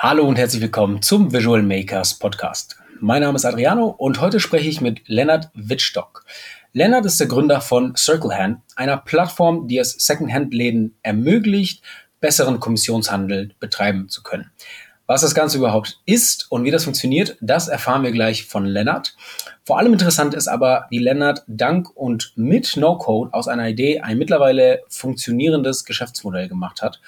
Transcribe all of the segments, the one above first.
Hallo und herzlich willkommen zum Visual Makers Podcast. Mein Name ist Adriano und heute spreche ich mit Lennart Wittstock. Lennart ist der Gründer von Circlehand, einer Plattform, die es Secondhand-Läden ermöglicht, besseren Kommissionshandel betreiben zu können. Was das Ganze überhaupt ist und wie das funktioniert, das erfahren wir gleich von Lennart. Vor allem interessant ist aber, wie Lennart dank und mit No-Code aus einer Idee ein mittlerweile funktionierendes Geschäftsmodell gemacht hat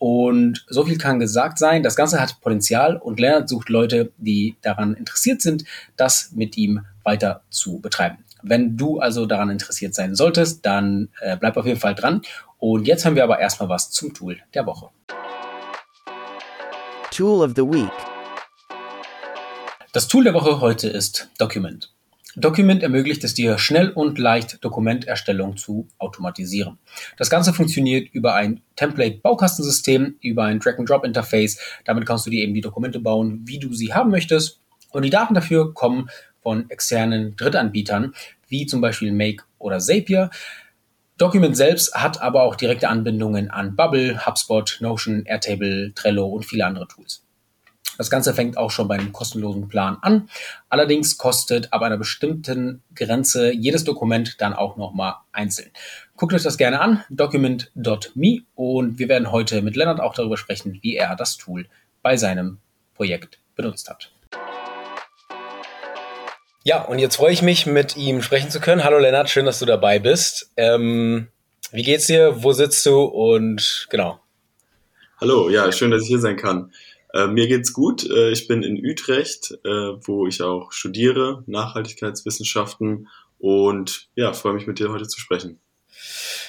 und so viel kann gesagt sein. Das Ganze hat Potenzial und Lennart sucht Leute, die daran interessiert sind, das mit ihm weiter zu betreiben. Wenn du also daran interessiert sein solltest, dann äh, bleib auf jeden Fall dran. Und jetzt haben wir aber erstmal was zum Tool der Woche. Tool of the Week. Das Tool der Woche heute ist Document. Document ermöglicht es dir, schnell und leicht Dokumenterstellung zu automatisieren. Das Ganze funktioniert über ein Template-Baukastensystem, über ein Drag-and-Drop-Interface. Damit kannst du dir eben die Dokumente bauen, wie du sie haben möchtest. Und die Daten dafür kommen von externen Drittanbietern, wie zum Beispiel Make oder Zapier. Document selbst hat aber auch direkte Anbindungen an Bubble, HubSpot, Notion, Airtable, Trello und viele andere Tools. Das Ganze fängt auch schon bei einem kostenlosen Plan an. Allerdings kostet ab einer bestimmten Grenze jedes Dokument dann auch nochmal einzeln. Guckt euch das gerne an, document.me und wir werden heute mit Lennart auch darüber sprechen, wie er das Tool bei seinem Projekt benutzt hat. Ja, und jetzt freue ich mich, mit ihm sprechen zu können. Hallo Lennart, schön, dass du dabei bist. Ähm, wie geht's dir? Wo sitzt du? Und genau. Hallo, ja, schön, dass ich hier sein kann. Äh, mir geht's gut. Äh, ich bin in Utrecht, äh, wo ich auch studiere, Nachhaltigkeitswissenschaften und ja, freue mich mit dir heute zu sprechen.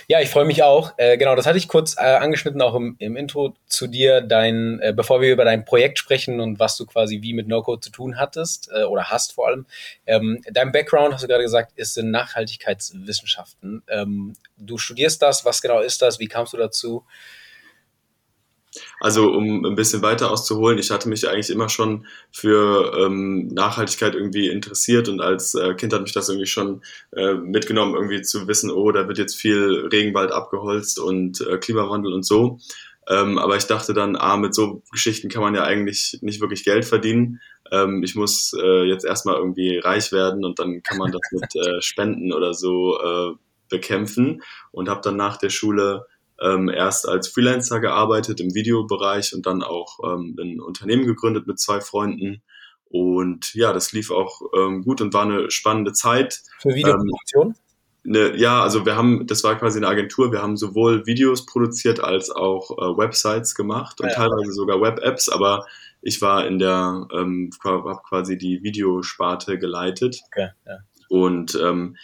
Ja, ich freue mich auch. Äh, genau, das hatte ich kurz äh, angeschnitten auch im, im, Intro zu dir. Dein, äh, bevor wir über dein Projekt sprechen und was du quasi wie mit No-Code zu tun hattest äh, oder hast vor allem. Ähm, dein Background, hast du gerade gesagt, ist in Nachhaltigkeitswissenschaften. Ähm, du studierst das. Was genau ist das? Wie kamst du dazu? Also um ein bisschen weiter auszuholen, ich hatte mich eigentlich immer schon für ähm, Nachhaltigkeit irgendwie interessiert und als äh, Kind hat mich das irgendwie schon äh, mitgenommen, irgendwie zu wissen, oh, da wird jetzt viel Regenwald abgeholzt und äh, Klimawandel und so. Ähm, aber ich dachte dann, ah, mit so Geschichten kann man ja eigentlich nicht wirklich Geld verdienen. Ähm, ich muss äh, jetzt erstmal irgendwie reich werden und dann kann man das mit äh, Spenden oder so äh, bekämpfen und habe dann nach der Schule ähm, erst als Freelancer gearbeitet im Videobereich und dann auch ähm, ein Unternehmen gegründet mit zwei Freunden. Und ja, das lief auch ähm, gut und war eine spannende Zeit. Für Videoproduktion? Ähm, ne, ja, also wir haben, das war quasi eine Agentur, wir haben sowohl Videos produziert als auch äh, Websites gemacht und ja, teilweise sogar Web-Apps, aber ich war in der, ähm, habe quasi die Videosparte geleitet. Okay, ja. Und ähm,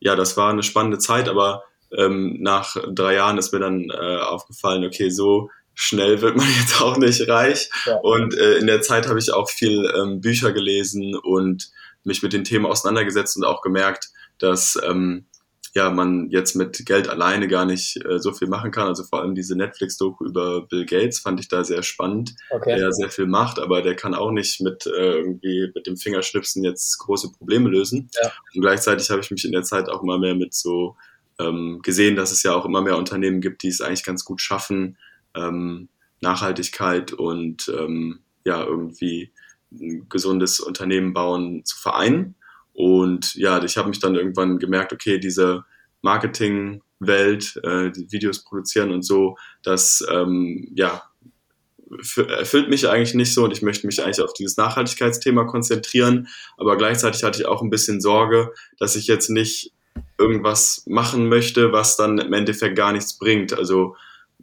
ja, das war eine spannende Zeit, aber ähm, nach drei Jahren ist mir dann äh, aufgefallen, okay, so schnell wird man jetzt auch nicht reich. Ja. Und äh, in der Zeit habe ich auch viel ähm, Bücher gelesen und mich mit den Themen auseinandergesetzt und auch gemerkt, dass ähm, ja man jetzt mit Geld alleine gar nicht äh, so viel machen kann. Also vor allem diese Netflix-Doku über Bill Gates fand ich da sehr spannend, okay. der sehr viel macht, aber der kann auch nicht mit äh, irgendwie mit dem Fingerschnipsen jetzt große Probleme lösen. Ja. Und gleichzeitig habe ich mich in der Zeit auch mal mehr mit so ähm, gesehen, dass es ja auch immer mehr Unternehmen gibt, die es eigentlich ganz gut schaffen, ähm, Nachhaltigkeit und ähm, ja, irgendwie ein gesundes Unternehmen bauen zu vereinen. Und ja, ich habe mich dann irgendwann gemerkt, okay, diese Marketingwelt, äh, die Videos produzieren und so, das ähm, ja, erfüllt mich eigentlich nicht so und ich möchte mich eigentlich auf dieses Nachhaltigkeitsthema konzentrieren. Aber gleichzeitig hatte ich auch ein bisschen Sorge, dass ich jetzt nicht irgendwas machen möchte, was dann im Endeffekt gar nichts bringt. Also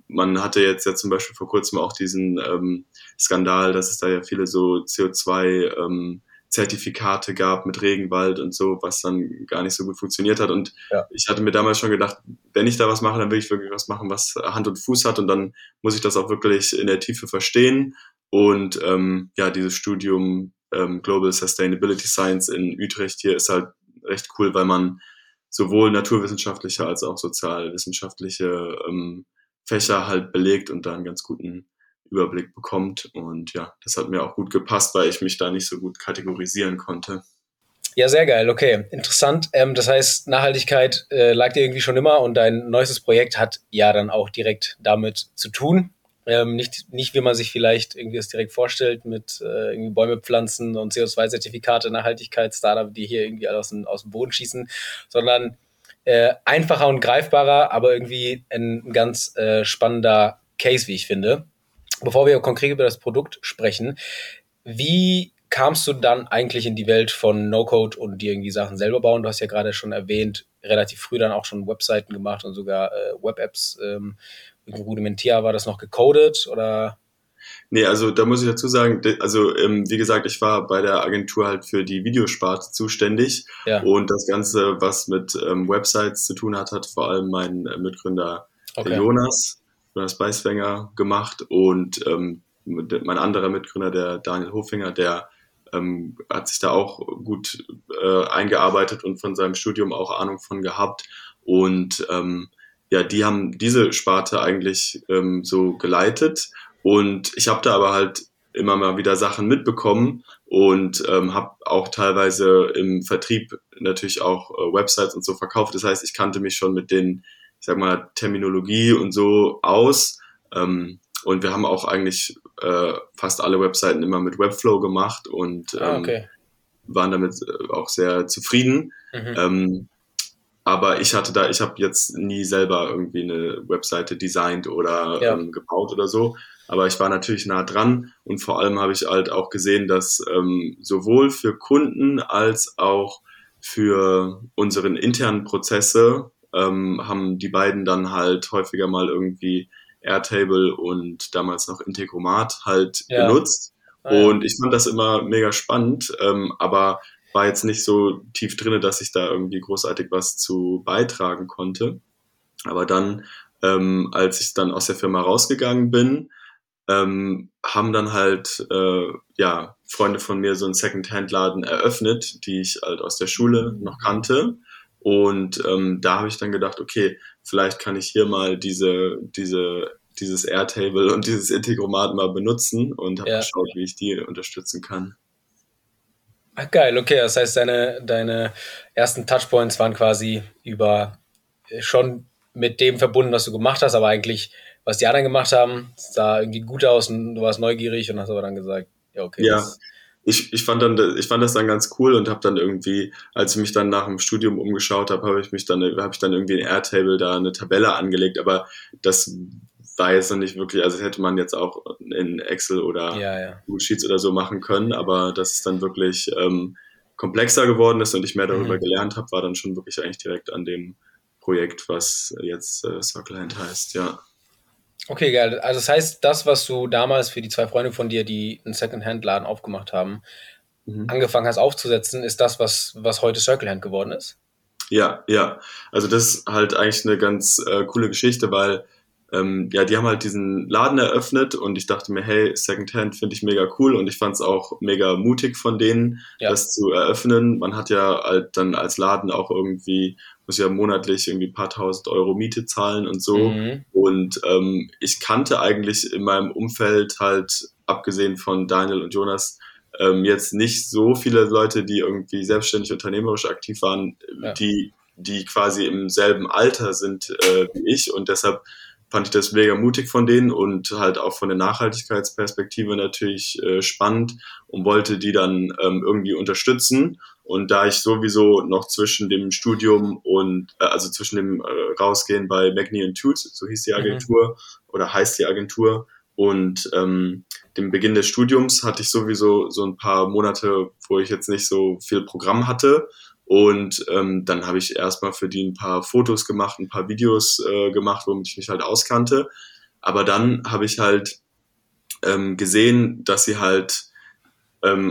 man hatte jetzt ja zum Beispiel vor kurzem auch diesen ähm, Skandal, dass es da ja viele so CO2 ähm, Zertifikate gab mit Regenwald und so, was dann gar nicht so gut funktioniert hat. Und ja. ich hatte mir damals schon gedacht, wenn ich da was mache, dann will ich wirklich was machen, was Hand und Fuß hat und dann muss ich das auch wirklich in der Tiefe verstehen. Und ähm, ja, dieses Studium ähm, Global Sustainability Science in Utrecht hier ist halt recht cool, weil man sowohl naturwissenschaftliche als auch sozialwissenschaftliche ähm, Fächer halt belegt und da einen ganz guten Überblick bekommt. Und ja, das hat mir auch gut gepasst, weil ich mich da nicht so gut kategorisieren konnte. Ja, sehr geil. Okay, interessant. Ähm, das heißt, Nachhaltigkeit äh, lag dir irgendwie schon immer und dein neuestes Projekt hat ja dann auch direkt damit zu tun. Ähm, nicht, nicht, wie man sich vielleicht irgendwie das direkt vorstellt, mit äh, irgendwie Bäume pflanzen und CO2-Zertifikate, Nachhaltigkeit, Startup, die hier irgendwie aus dem, aus dem Boden schießen, sondern äh, einfacher und greifbarer, aber irgendwie ein ganz äh, spannender Case, wie ich finde. Bevor wir konkret über das Produkt sprechen, wie kamst du dann eigentlich in die Welt von No-Code und dir irgendwie Sachen selber bauen? Du hast ja gerade schon erwähnt, relativ früh dann auch schon Webseiten gemacht und sogar äh, Web-Apps. Ähm, rudimentär war das noch gecodet oder? Nee, also da muss ich dazu sagen, also ähm, wie gesagt, ich war bei der Agentur halt für die Videosparte zuständig ja. und das Ganze, was mit ähm, Websites zu tun hat, hat vor allem mein äh, Mitgründer okay. Jonas, Jonas Beiswenger gemacht und ähm, mein anderer Mitgründer, der Daniel Hofinger, der ähm, hat sich da auch gut äh, eingearbeitet und von seinem Studium auch Ahnung von gehabt. Und ähm, ja, die haben diese Sparte eigentlich ähm, so geleitet. Und ich habe da aber halt immer mal wieder Sachen mitbekommen und ähm, habe auch teilweise im Vertrieb natürlich auch äh, Websites und so verkauft. Das heißt, ich kannte mich schon mit den, ich sag mal, Terminologie und so aus. Ähm, und wir haben auch eigentlich äh, fast alle Webseiten immer mit Webflow gemacht und ah, ähm, ah, okay. waren damit äh, auch sehr zufrieden. Mhm. Ähm, aber ich hatte da, ich habe jetzt nie selber irgendwie eine Webseite designt oder ja. ähm, gebaut oder so. Aber ich war natürlich nah dran und vor allem habe ich halt auch gesehen, dass ähm, sowohl für Kunden als auch für unseren internen Prozesse ähm, haben die beiden dann halt häufiger mal irgendwie Airtable und damals noch Integromat halt ja. genutzt. Ah, ja. Und ich fand das immer mega spannend, ähm, aber war jetzt nicht so tief drinne, dass ich da irgendwie großartig was zu beitragen konnte. Aber dann, ähm, als ich dann aus der Firma rausgegangen bin, ähm, haben dann halt äh, ja Freunde von mir so einen Second-Hand-Laden eröffnet, die ich halt aus der Schule noch kannte. Und ähm, da habe ich dann gedacht, okay, vielleicht kann ich hier mal diese, diese, dieses Airtable und dieses Integromat mal benutzen und habe ja. geschaut, wie ich die unterstützen kann. Ach, geil, okay. Das heißt, deine, deine ersten Touchpoints waren quasi über äh, schon mit dem verbunden, was du gemacht hast, aber eigentlich, was die anderen gemacht haben, sah irgendwie gut aus und du warst neugierig und hast aber dann gesagt, ja, okay. Ja, ich, ich, fand dann, ich fand das dann ganz cool und habe dann irgendwie, als ich mich dann nach dem Studium umgeschaut habe, habe ich mich dann, habe ich dann irgendwie in Airtable da eine Tabelle angelegt, aber das war jetzt noch nicht wirklich, also hätte man jetzt auch in Excel oder ja, ja. Google Sheets oder so machen können, aber dass es dann wirklich ähm, komplexer geworden ist und ich mehr darüber mhm. gelernt habe, war dann schon wirklich eigentlich direkt an dem Projekt, was jetzt äh, Circle Hand heißt, ja. Okay, geil. Also das heißt, das, was du damals für die zwei Freunde von dir, die einen Second-Hand-Laden aufgemacht haben, mhm. angefangen hast aufzusetzen, ist das, was, was heute Circle Hand geworden ist? Ja, ja. Also das ist halt eigentlich eine ganz äh, coole Geschichte, weil ähm, ja, die haben halt diesen Laden eröffnet und ich dachte mir, hey, Secondhand finde ich mega cool und ich fand es auch mega mutig von denen, ja. das zu eröffnen. Man hat ja halt dann als Laden auch irgendwie, muss ja monatlich irgendwie ein paar tausend Euro Miete zahlen und so. Mhm. Und ähm, ich kannte eigentlich in meinem Umfeld halt, abgesehen von Daniel und Jonas, ähm, jetzt nicht so viele Leute, die irgendwie selbstständig unternehmerisch aktiv waren, ja. die, die quasi im selben Alter sind äh, wie ich und deshalb fand ich das mega mutig von denen und halt auch von der Nachhaltigkeitsperspektive natürlich äh, spannend und wollte die dann ähm, irgendwie unterstützen. Und da ich sowieso noch zwischen dem Studium und äh, also zwischen dem äh, Rausgehen bei Magni Tooth, so hieß die mhm. Agentur mhm. oder heißt die Agentur, und ähm, dem Beginn des Studiums hatte ich sowieso so ein paar Monate, wo ich jetzt nicht so viel Programm hatte und ähm, dann habe ich erstmal für die ein paar Fotos gemacht, ein paar Videos äh, gemacht, womit ich mich halt auskannte. Aber dann habe ich halt ähm, gesehen, dass sie halt,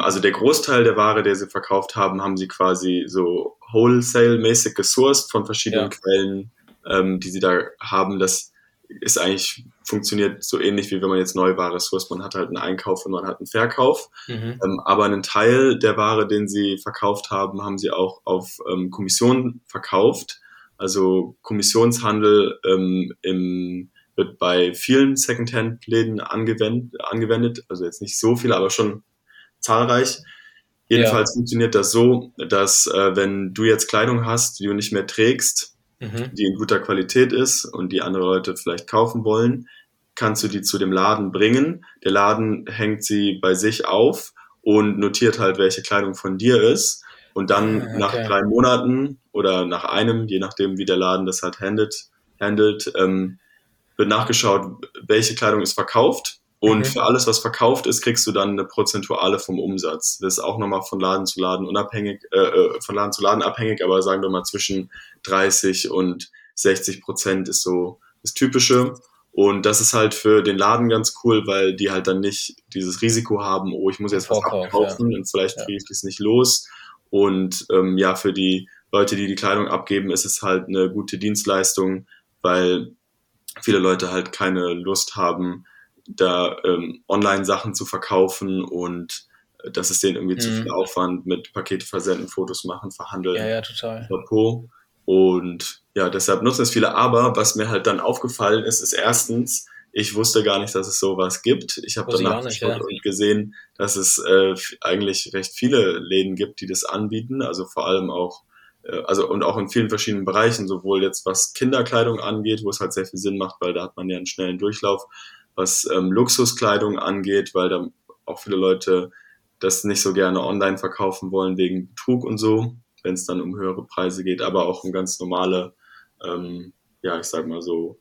also der Großteil der Ware, der sie verkauft haben, haben sie quasi so wholesale-mäßig gesourced von verschiedenen ja. Quellen, ähm, die sie da haben. Das ist eigentlich funktioniert so ähnlich wie wenn man jetzt Neuware sourced. Man hat halt einen Einkauf und man hat einen Verkauf. Mhm. Ähm, aber einen Teil der Ware, den sie verkauft haben, haben sie auch auf ähm, Kommission verkauft. Also Kommissionshandel ähm, im, wird bei vielen Secondhand-Läden angewendet, angewendet. Also jetzt nicht so viele, aber schon zahlreich. Jedenfalls ja. funktioniert das so, dass äh, wenn du jetzt Kleidung hast, die du nicht mehr trägst, mhm. die in guter Qualität ist und die andere Leute vielleicht kaufen wollen, kannst du die zu dem Laden bringen. Der Laden hängt sie bei sich auf und notiert halt, welche Kleidung von dir ist. Und dann ah, okay. nach drei Monaten oder nach einem, je nachdem, wie der Laden das halt handelt, handelt ähm, wird nachgeschaut, welche Kleidung ist verkauft. Und mhm. für alles, was verkauft ist, kriegst du dann eine Prozentuale vom Umsatz. Das ist auch nochmal von Laden zu Laden unabhängig, äh, äh von Laden zu Laden abhängig, aber sagen wir mal zwischen 30 und 60 Prozent ist so das Typische. Und das ist halt für den Laden ganz cool, weil die halt dann nicht dieses Risiko haben, oh, ich muss jetzt was abkaufen ja. und vielleicht kriege ich das nicht los. Und ähm, ja, für die Leute, die die Kleidung abgeben, ist es halt eine gute Dienstleistung, weil viele Leute halt keine Lust haben, da ähm, Online-Sachen zu verkaufen und äh, das ist denen irgendwie mhm. zu viel Aufwand mit Pakete versenden, Fotos machen, verhandeln. Ja, ja, total. Und ja, deshalb nutzen es viele. Aber was mir halt dann aufgefallen ist, ist erstens, ich wusste gar nicht, dass es sowas gibt. Ich habe danach nicht, ja. und gesehen, dass es äh, eigentlich recht viele Läden gibt, die das anbieten. Also vor allem auch, äh, also und auch in vielen verschiedenen Bereichen, sowohl jetzt was Kinderkleidung angeht, wo es halt sehr viel Sinn macht, weil da hat man ja einen schnellen Durchlauf, was ähm, Luxuskleidung angeht, weil da auch viele Leute das nicht so gerne online verkaufen wollen wegen Betrug und so wenn es dann um höhere Preise geht, aber auch um ganz normale, ähm, ja, ich sag mal so,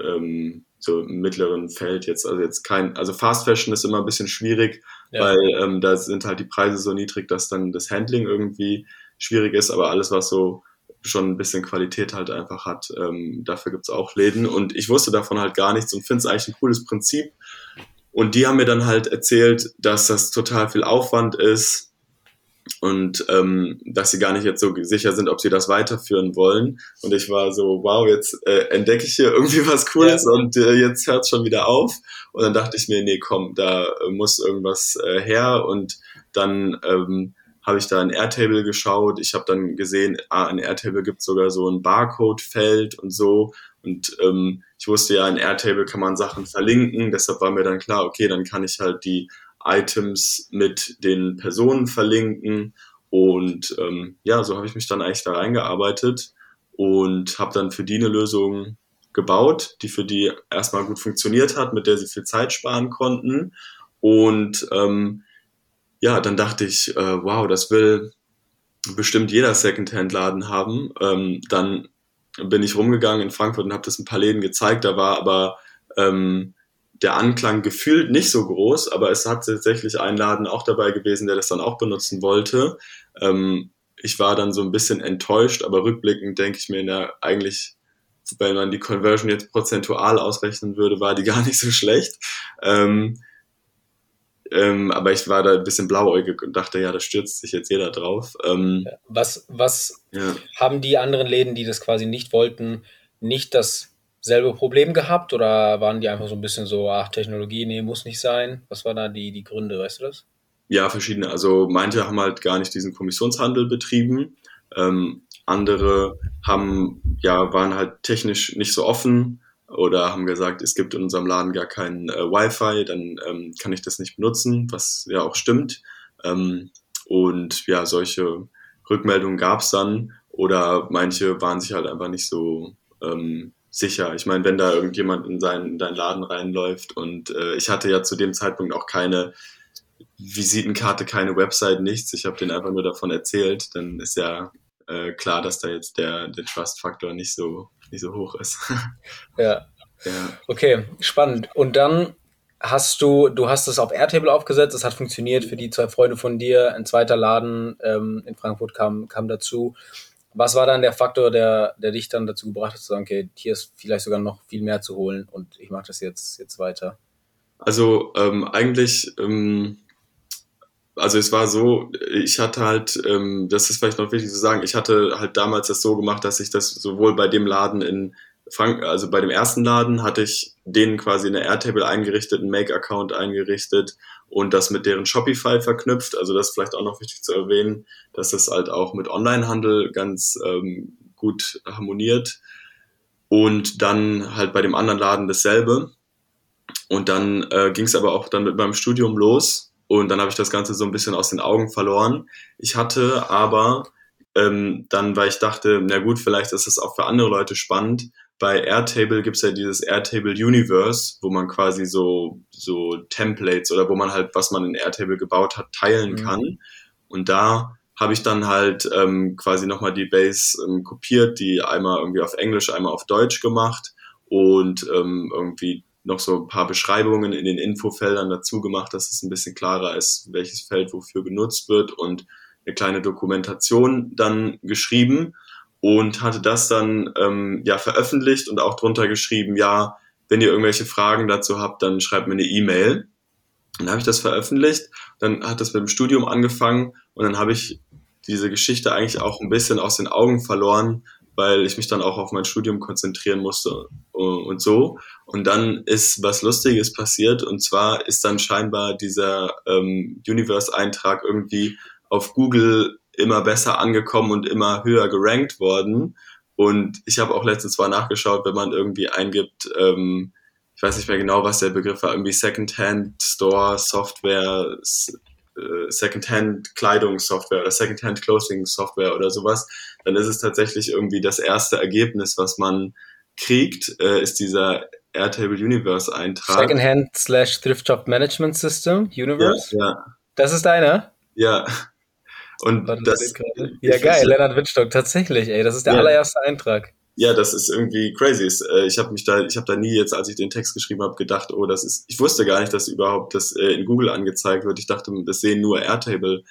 ähm, so im mittleren Feld jetzt. Also jetzt kein, also Fast Fashion ist immer ein bisschen schwierig, ja. weil ähm, da sind halt die Preise so niedrig, dass dann das Handling irgendwie schwierig ist, aber alles, was so schon ein bisschen Qualität halt einfach hat, ähm, dafür gibt's auch Läden. Und ich wusste davon halt gar nichts und finde es eigentlich ein cooles Prinzip. Und die haben mir dann halt erzählt, dass das total viel Aufwand ist, und ähm, dass sie gar nicht jetzt so sicher sind, ob sie das weiterführen wollen. Und ich war so, wow, jetzt äh, entdecke ich hier irgendwie was Cooles ja. und äh, jetzt hört schon wieder auf. Und dann dachte ich mir, nee, komm, da äh, muss irgendwas äh, her. Und dann ähm, habe ich da in Airtable geschaut. Ich habe dann gesehen, ah, in Airtable gibt es sogar so ein Barcode-Feld und so. Und ähm, ich wusste ja, in Airtable kann man Sachen verlinken. Deshalb war mir dann klar, okay, dann kann ich halt die Items mit den Personen verlinken. Und ähm, ja, so habe ich mich dann eigentlich da reingearbeitet und habe dann für die eine Lösung gebaut, die für die erstmal gut funktioniert hat, mit der sie viel Zeit sparen konnten. Und ähm, ja, dann dachte ich, äh, wow, das will bestimmt jeder Secondhand-Laden haben. Ähm, dann bin ich rumgegangen in Frankfurt und habe das ein paar Läden gezeigt. Da war aber ähm, der Anklang gefühlt nicht so groß, aber es hat tatsächlich ein Laden auch dabei gewesen, der das dann auch benutzen wollte. Ähm, ich war dann so ein bisschen enttäuscht, aber rückblickend denke ich mir, na, eigentlich, wenn man die Conversion jetzt prozentual ausrechnen würde, war die gar nicht so schlecht. Ähm, ähm, aber ich war da ein bisschen blauäugig und dachte, ja, da stürzt sich jetzt jeder drauf. Ähm, was was ja. haben die anderen Läden, die das quasi nicht wollten, nicht das selbe Problem gehabt oder waren die einfach so ein bisschen so, ach, Technologie, nee, muss nicht sein? Was waren da die, die Gründe, weißt du das? Ja, verschiedene. Also manche haben halt gar nicht diesen Kommissionshandel betrieben. Ähm, andere haben, ja, waren halt technisch nicht so offen oder haben gesagt, es gibt in unserem Laden gar kein äh, Wi-Fi, dann ähm, kann ich das nicht benutzen, was ja auch stimmt. Ähm, und ja, solche Rückmeldungen gab es dann oder manche waren sich halt einfach nicht so ähm, sicher. Ich meine, wenn da irgendjemand in, seinen, in deinen Laden reinläuft und äh, ich hatte ja zu dem Zeitpunkt auch keine Visitenkarte, keine Website, nichts. Ich habe denen einfach nur davon erzählt, dann ist ja äh, klar, dass da jetzt der, der Trust-Faktor nicht so, nicht so hoch ist. ja. ja. Okay, spannend. Und dann hast du, du hast es auf Airtable aufgesetzt, es hat funktioniert für die zwei Freunde von dir. Ein zweiter Laden ähm, in Frankfurt kam, kam dazu. Was war dann der Faktor, der, der dich dann dazu gebracht hat, zu sagen, okay, hier ist vielleicht sogar noch viel mehr zu holen und ich mache das jetzt, jetzt weiter? Also ähm, eigentlich, ähm, also es war so, ich hatte halt, ähm, das ist vielleicht noch wichtig zu sagen, ich hatte halt damals das so gemacht, dass ich das sowohl bei dem Laden in Frank also bei dem ersten Laden hatte ich denen quasi eine Airtable eingerichtet, einen Make-Account eingerichtet und das mit deren Shopify verknüpft. Also das ist vielleicht auch noch wichtig zu erwähnen, dass es halt auch mit Onlinehandel ganz ähm, gut harmoniert. Und dann halt bei dem anderen Laden dasselbe. Und dann äh, ging es aber auch dann mit meinem Studium los. Und dann habe ich das Ganze so ein bisschen aus den Augen verloren. Ich hatte aber ähm, dann, weil ich dachte, na gut, vielleicht ist es auch für andere Leute spannend. Bei Airtable gibt's ja dieses Airtable Universe, wo man quasi so, so Templates oder wo man halt, was man in Airtable gebaut hat, teilen mhm. kann. Und da habe ich dann halt ähm, quasi nochmal die Base ähm, kopiert, die einmal irgendwie auf Englisch, einmal auf Deutsch gemacht und ähm, irgendwie noch so ein paar Beschreibungen in den Infofeldern dazu gemacht, dass es ein bisschen klarer ist, welches Feld wofür genutzt wird und eine kleine Dokumentation dann geschrieben und hatte das dann ähm, ja veröffentlicht und auch drunter geschrieben, ja, wenn ihr irgendwelche Fragen dazu habt, dann schreibt mir eine E-Mail. Dann habe ich das veröffentlicht, dann hat das mit dem Studium angefangen und dann habe ich diese Geschichte eigentlich auch ein bisschen aus den Augen verloren, weil ich mich dann auch auf mein Studium konzentrieren musste und so. Und dann ist was Lustiges passiert und zwar ist dann scheinbar dieser ähm, Universe-Eintrag irgendwie auf Google immer besser angekommen und immer höher gerankt worden. Und ich habe auch letztens mal nachgeschaut, wenn man irgendwie eingibt, ähm, ich weiß nicht mehr genau, was der Begriff war, irgendwie Secondhand Store Software, äh, Secondhand Kleidungssoftware oder Secondhand Clothing Software oder sowas, dann ist es tatsächlich irgendwie das erste Ergebnis, was man kriegt, äh, ist dieser Airtable Universe Eintrag. Secondhand slash Thrift Shop Management System Universe? Ja. ja. Das ist deiner? Ja. Und Warte, das, ja, geil, Lennart Windstock, tatsächlich, ey, das ist der ja. allererste Eintrag ja, das ist irgendwie crazy. Äh, ich habe mich da, ich habe da nie jetzt, als ich den Text geschrieben habe, gedacht, oh, das ist. Ich wusste gar nicht, dass überhaupt das äh, in Google angezeigt wird. Ich dachte, das sehen nur Airtable-Nutzer,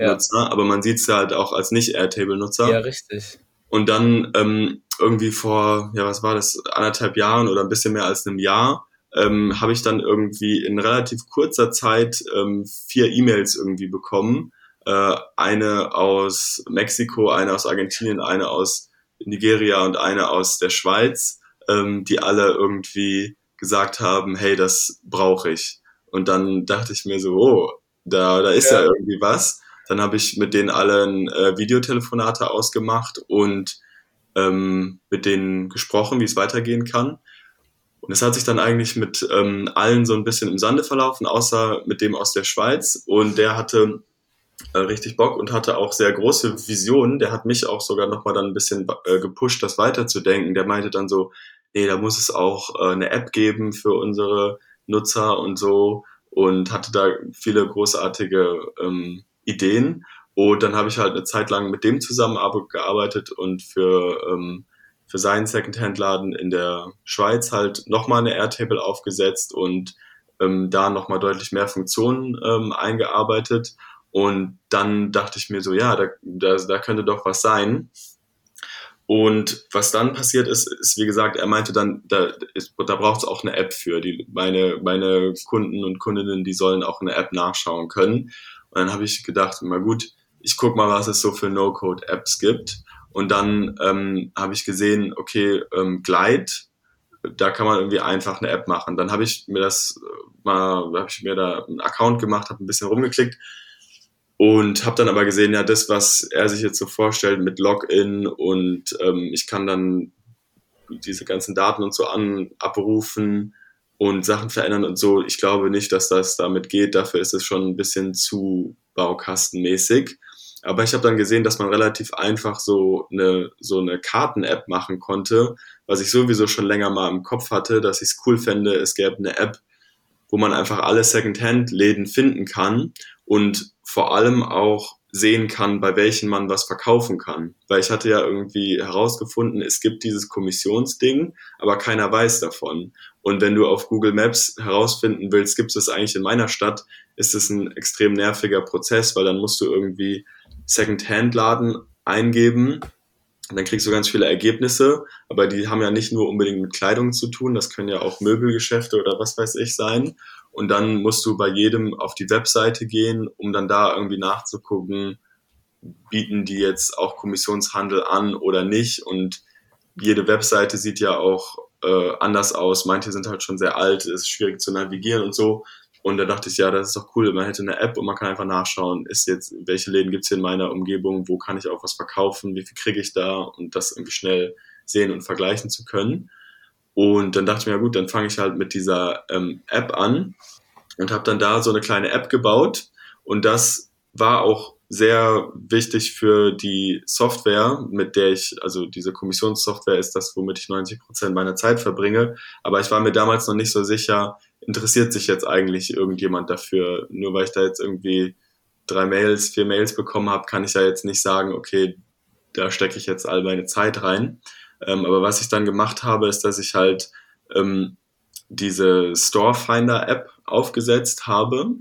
ja. aber man sieht es ja halt auch als nicht Airtable-Nutzer. Ja, richtig. Und dann ähm, irgendwie vor, ja, was war das, anderthalb Jahren oder ein bisschen mehr als einem Jahr, ähm, habe ich dann irgendwie in relativ kurzer Zeit ähm, vier E-Mails irgendwie bekommen. Äh, eine aus Mexiko, eine aus Argentinien, eine aus Nigeria und eine aus der Schweiz, ähm, die alle irgendwie gesagt haben, hey, das brauche ich. Und dann dachte ich mir so, oh, da, da ist ja, ja irgendwie was. Dann habe ich mit denen allen äh, Videotelefonate ausgemacht und ähm, mit denen gesprochen, wie es weitergehen kann. Und es hat sich dann eigentlich mit ähm, allen so ein bisschen im Sande verlaufen, außer mit dem aus der Schweiz. Und der hatte äh, richtig Bock und hatte auch sehr große Visionen. Der hat mich auch sogar nochmal dann ein bisschen äh, gepusht, das weiterzudenken. Der meinte dann so, nee, da muss es auch äh, eine App geben für unsere Nutzer und so und hatte da viele großartige ähm, Ideen. Und dann habe ich halt eine Zeit lang mit dem zusammengearbeitet und für, ähm, für seinen Secondhand-Laden in der Schweiz halt nochmal eine Airtable aufgesetzt und ähm, da nochmal deutlich mehr Funktionen ähm, eingearbeitet. Und dann dachte ich mir so, ja, da, da, da könnte doch was sein. Und was dann passiert ist, ist, wie gesagt, er meinte dann, da, da braucht es auch eine App für. Die, meine, meine Kunden und Kundinnen, die sollen auch eine App nachschauen können. Und dann habe ich gedacht, na gut, ich guck mal, was es so für No-Code-Apps gibt. Und dann ähm, habe ich gesehen, okay, ähm, Glide, da kann man irgendwie einfach eine App machen. Dann habe ich mir das mal, habe ich mir da einen Account gemacht, habe ein bisschen rumgeklickt und habe dann aber gesehen, ja, das, was er sich jetzt so vorstellt mit Login und ähm, ich kann dann diese ganzen Daten und so an, abrufen und Sachen verändern und so. Ich glaube nicht, dass das damit geht. Dafür ist es schon ein bisschen zu baukastenmäßig. Aber ich habe dann gesehen, dass man relativ einfach so eine, so eine Karten-App machen konnte, was ich sowieso schon länger mal im Kopf hatte, dass ich es cool fände, es gäbe eine App, wo man einfach alle Secondhand-Läden finden kann und vor allem auch sehen kann, bei welchen man was verkaufen kann. Weil ich hatte ja irgendwie herausgefunden, es gibt dieses Kommissionsding, aber keiner weiß davon. Und wenn du auf Google Maps herausfinden willst, gibt es das eigentlich in meiner Stadt, ist es ein extrem nerviger Prozess, weil dann musst du irgendwie Second-Hand-Laden eingeben dann kriegst du ganz viele Ergebnisse, aber die haben ja nicht nur unbedingt mit Kleidung zu tun, das können ja auch Möbelgeschäfte oder was weiß ich sein. Und dann musst du bei jedem auf die Webseite gehen, um dann da irgendwie nachzugucken, bieten die jetzt auch Kommissionshandel an oder nicht. Und jede Webseite sieht ja auch äh, anders aus. Manche sind halt schon sehr alt, ist schwierig zu navigieren und so. Und da dachte ich, ja, das ist doch cool, man hätte eine App und man kann einfach nachschauen, ist jetzt, welche Läden gibt's hier in meiner Umgebung, wo kann ich auch was verkaufen, wie viel kriege ich da und das irgendwie schnell sehen und vergleichen zu können. Und dann dachte ich mir, ja gut, dann fange ich halt mit dieser ähm, App an und habe dann da so eine kleine App gebaut. Und das war auch sehr wichtig für die Software, mit der ich, also diese Kommissionssoftware ist das, womit ich 90 Prozent meiner Zeit verbringe. Aber ich war mir damals noch nicht so sicher, interessiert sich jetzt eigentlich irgendjemand dafür? Nur weil ich da jetzt irgendwie drei Mails, vier Mails bekommen habe, kann ich ja jetzt nicht sagen, okay, da stecke ich jetzt all meine Zeit rein. Ähm, aber was ich dann gemacht habe, ist, dass ich halt ähm, diese Storefinder-App aufgesetzt habe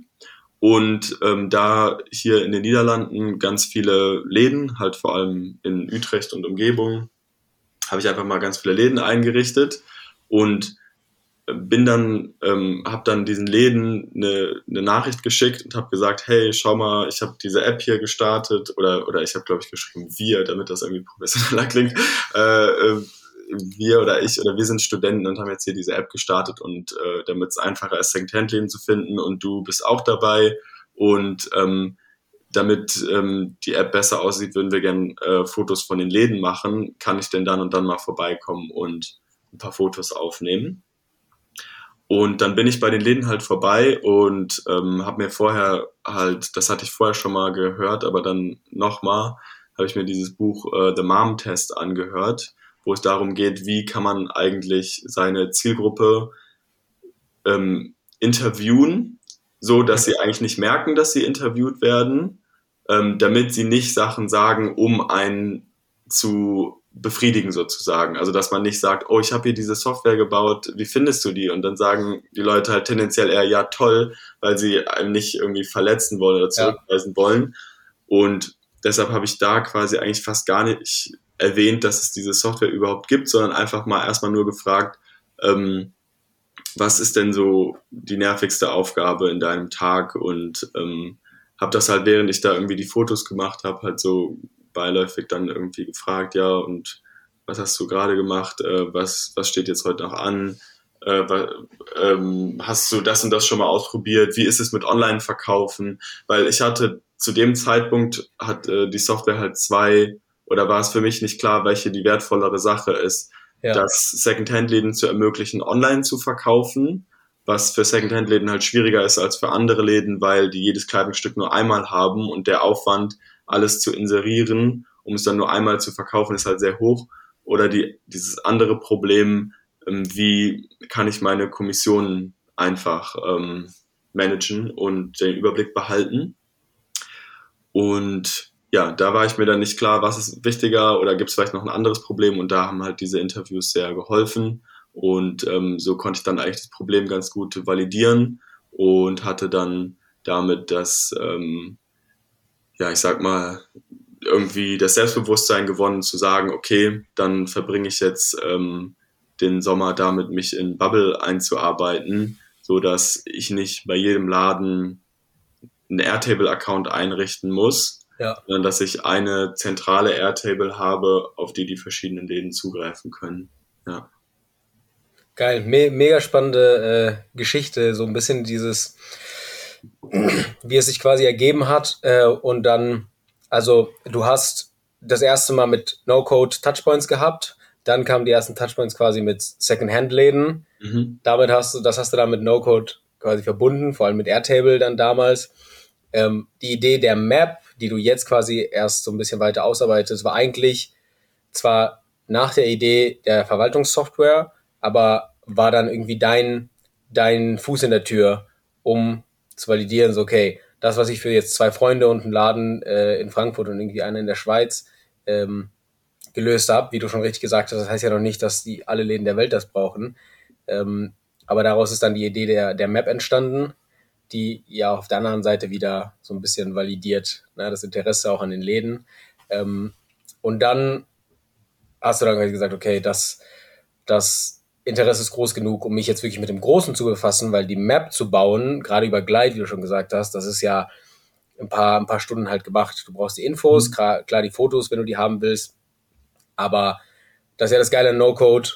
und ähm, da hier in den Niederlanden ganz viele Läden, halt vor allem in Utrecht und Umgebung, habe ich einfach mal ganz viele Läden eingerichtet und bin dann, ähm, habe dann diesen Läden eine, eine Nachricht geschickt und habe gesagt, hey, schau mal, ich habe diese App hier gestartet oder oder ich habe glaube ich geschrieben wir, damit das irgendwie professioneller klingt. Äh, äh, wir oder ich oder wir sind Studenten und haben jetzt hier diese App gestartet und äh, damit es einfacher ist, Secondhand-Läden zu finden und du bist auch dabei und ähm, damit ähm, die App besser aussieht, würden wir gerne äh, Fotos von den Läden machen. Kann ich denn dann und dann mal vorbeikommen und ein paar Fotos aufnehmen? Und dann bin ich bei den Läden halt vorbei und ähm, habe mir vorher halt, das hatte ich vorher schon mal gehört, aber dann nochmal, habe ich mir dieses Buch äh, The Mom Test angehört wo es darum geht, wie kann man eigentlich seine Zielgruppe ähm, interviewen, so dass sie eigentlich nicht merken, dass sie interviewt werden, ähm, damit sie nicht Sachen sagen, um einen zu befriedigen sozusagen. Also dass man nicht sagt, oh, ich habe hier diese Software gebaut, wie findest du die? Und dann sagen die Leute halt tendenziell eher ja toll, weil sie einem nicht irgendwie verletzen wollen oder zurückweisen ja. wollen. Und deshalb habe ich da quasi eigentlich fast gar nicht erwähnt, dass es diese Software überhaupt gibt, sondern einfach mal erstmal nur gefragt, ähm, was ist denn so die nervigste Aufgabe in deinem Tag und ähm, habe das halt, während ich da irgendwie die Fotos gemacht habe, halt so beiläufig dann irgendwie gefragt, ja, und was hast du gerade gemacht, äh, was, was steht jetzt heute noch an, äh, ähm, hast du das und das schon mal ausprobiert, wie ist es mit Online-Verkaufen, weil ich hatte zu dem Zeitpunkt, hat äh, die Software halt zwei oder war es für mich nicht klar, welche die wertvollere Sache ist, ja. das Secondhand-Läden zu ermöglichen, online zu verkaufen, was für Secondhand-Läden halt schwieriger ist als für andere Läden, weil die jedes Kleidungsstück nur einmal haben und der Aufwand, alles zu inserieren, um es dann nur einmal zu verkaufen, ist halt sehr hoch. Oder die, dieses andere Problem, ähm, wie kann ich meine Kommissionen einfach ähm, managen und den Überblick behalten. Und ja, da war ich mir dann nicht klar, was ist wichtiger oder gibt es vielleicht noch ein anderes Problem und da haben halt diese Interviews sehr geholfen und ähm, so konnte ich dann eigentlich das Problem ganz gut validieren und hatte dann damit das, ähm, ja, ich sag mal, irgendwie das Selbstbewusstsein gewonnen zu sagen, okay, dann verbringe ich jetzt ähm, den Sommer damit, mich in Bubble einzuarbeiten, so dass ich nicht bei jedem Laden einen Airtable-Account einrichten muss, ja. sondern dass ich eine zentrale Airtable habe, auf die die verschiedenen Läden zugreifen können. Ja. Geil, Me mega spannende äh, Geschichte, so ein bisschen dieses, wie es sich quasi ergeben hat äh, und dann, also du hast das erste Mal mit No-Code Touchpoints gehabt, dann kamen die ersten Touchpoints quasi mit Second-Hand-Läden. Mhm. Damit hast du, das hast du dann mit No-Code quasi verbunden, vor allem mit Airtable dann damals. Ähm, die Idee der Map die du jetzt quasi erst so ein bisschen weiter ausarbeitest, war eigentlich zwar nach der Idee der Verwaltungssoftware, aber war dann irgendwie dein, dein Fuß in der Tür, um zu validieren, so okay, das, was ich für jetzt zwei Freunde und einen Laden äh, in Frankfurt und irgendwie einen in der Schweiz ähm, gelöst habe, wie du schon richtig gesagt hast, das heißt ja noch nicht, dass die alle Läden der Welt das brauchen. Ähm, aber daraus ist dann die Idee der, der Map entstanden, die ja auf der anderen Seite wieder so ein bisschen validiert, ne, das Interesse auch an den Läden. Ähm, und dann hast du dann gesagt, okay, das, das Interesse ist groß genug, um mich jetzt wirklich mit dem Großen zu befassen, weil die Map zu bauen, gerade über Glide, wie du schon gesagt hast, das ist ja ein paar, ein paar Stunden halt gemacht. Du brauchst die Infos, mhm. klar, klar die Fotos, wenn du die haben willst, aber das ist ja das geile No-Code.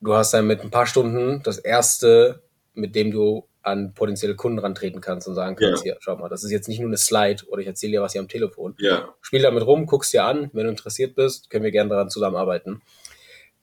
Du hast dann mit ein paar Stunden das erste, mit dem du an potenzielle Kunden rantreten kannst und sagen kannst, ja. hier, schau mal, das ist jetzt nicht nur eine Slide oder ich erzähle dir was hier am Telefon. Ja. Spiel damit rum, guckst dir an, wenn du interessiert bist, können wir gerne daran zusammenarbeiten.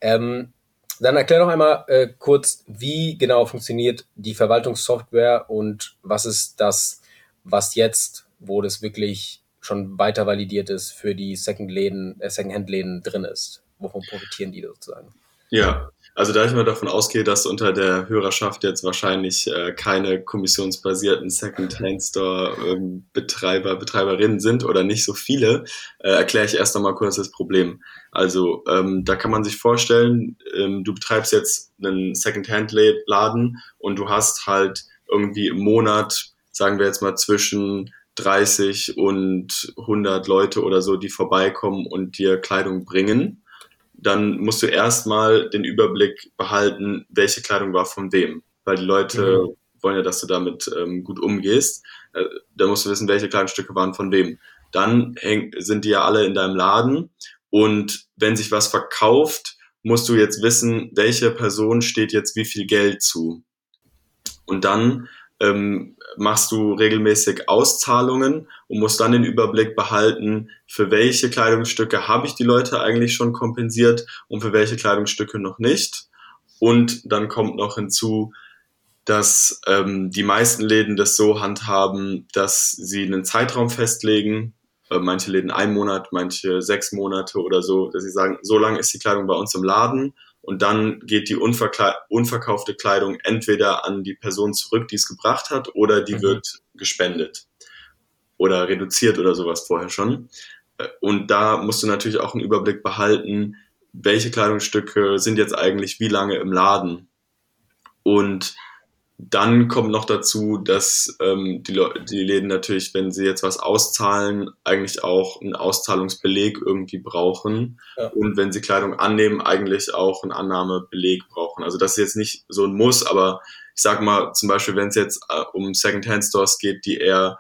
Ähm, dann erklär noch einmal äh, kurz, wie genau funktioniert die Verwaltungssoftware und was ist das, was jetzt, wo das wirklich schon weiter validiert ist, für die Second-Läden, äh, Second-Hand-Läden drin ist. Wovon profitieren die sozusagen? Ja, also da ich mal davon ausgehe, dass unter der Hörerschaft jetzt wahrscheinlich äh, keine kommissionsbasierten Second-Hand-Store-Betreiber, ähm, Betreiberinnen sind oder nicht so viele, äh, erkläre ich erst einmal kurz das Problem. Also ähm, da kann man sich vorstellen, ähm, du betreibst jetzt einen Second-Hand-Laden und du hast halt irgendwie im Monat, sagen wir jetzt mal zwischen 30 und 100 Leute oder so, die vorbeikommen und dir Kleidung bringen dann musst du erstmal den Überblick behalten, welche Kleidung war von wem. Weil die Leute mhm. wollen ja, dass du damit ähm, gut umgehst. Äh, da musst du wissen, welche Kleidungsstücke waren von wem. Dann häng, sind die ja alle in deinem Laden und wenn sich was verkauft, musst du jetzt wissen, welche Person steht jetzt wie viel Geld zu. Und dann ähm, machst du regelmäßig Auszahlungen und musst dann den Überblick behalten, für welche Kleidungsstücke habe ich die Leute eigentlich schon kompensiert und für welche Kleidungsstücke noch nicht. Und dann kommt noch hinzu, dass ähm, die meisten Läden das so handhaben, dass sie einen Zeitraum festlegen, äh, manche Läden ein Monat, manche sechs Monate oder so, dass sie sagen, so lange ist die Kleidung bei uns im Laden und dann geht die unverkaufte Kleidung entweder an die Person zurück, die es gebracht hat, oder die mhm. wird gespendet oder reduziert oder sowas vorher schon. Äh, und da musst du natürlich auch einen Überblick behalten, welche Kleidungsstücke sind jetzt eigentlich wie lange im Laden. Und dann kommt noch dazu, dass ähm, die, die Läden natürlich, wenn sie jetzt was auszahlen, eigentlich auch einen Auszahlungsbeleg irgendwie brauchen. Ja. Und wenn sie Kleidung annehmen, eigentlich auch einen Annahmebeleg brauchen. Also das ist jetzt nicht so ein Muss, aber ich sag mal, zum Beispiel, wenn es jetzt äh, um Second-Hand-Stores geht, die eher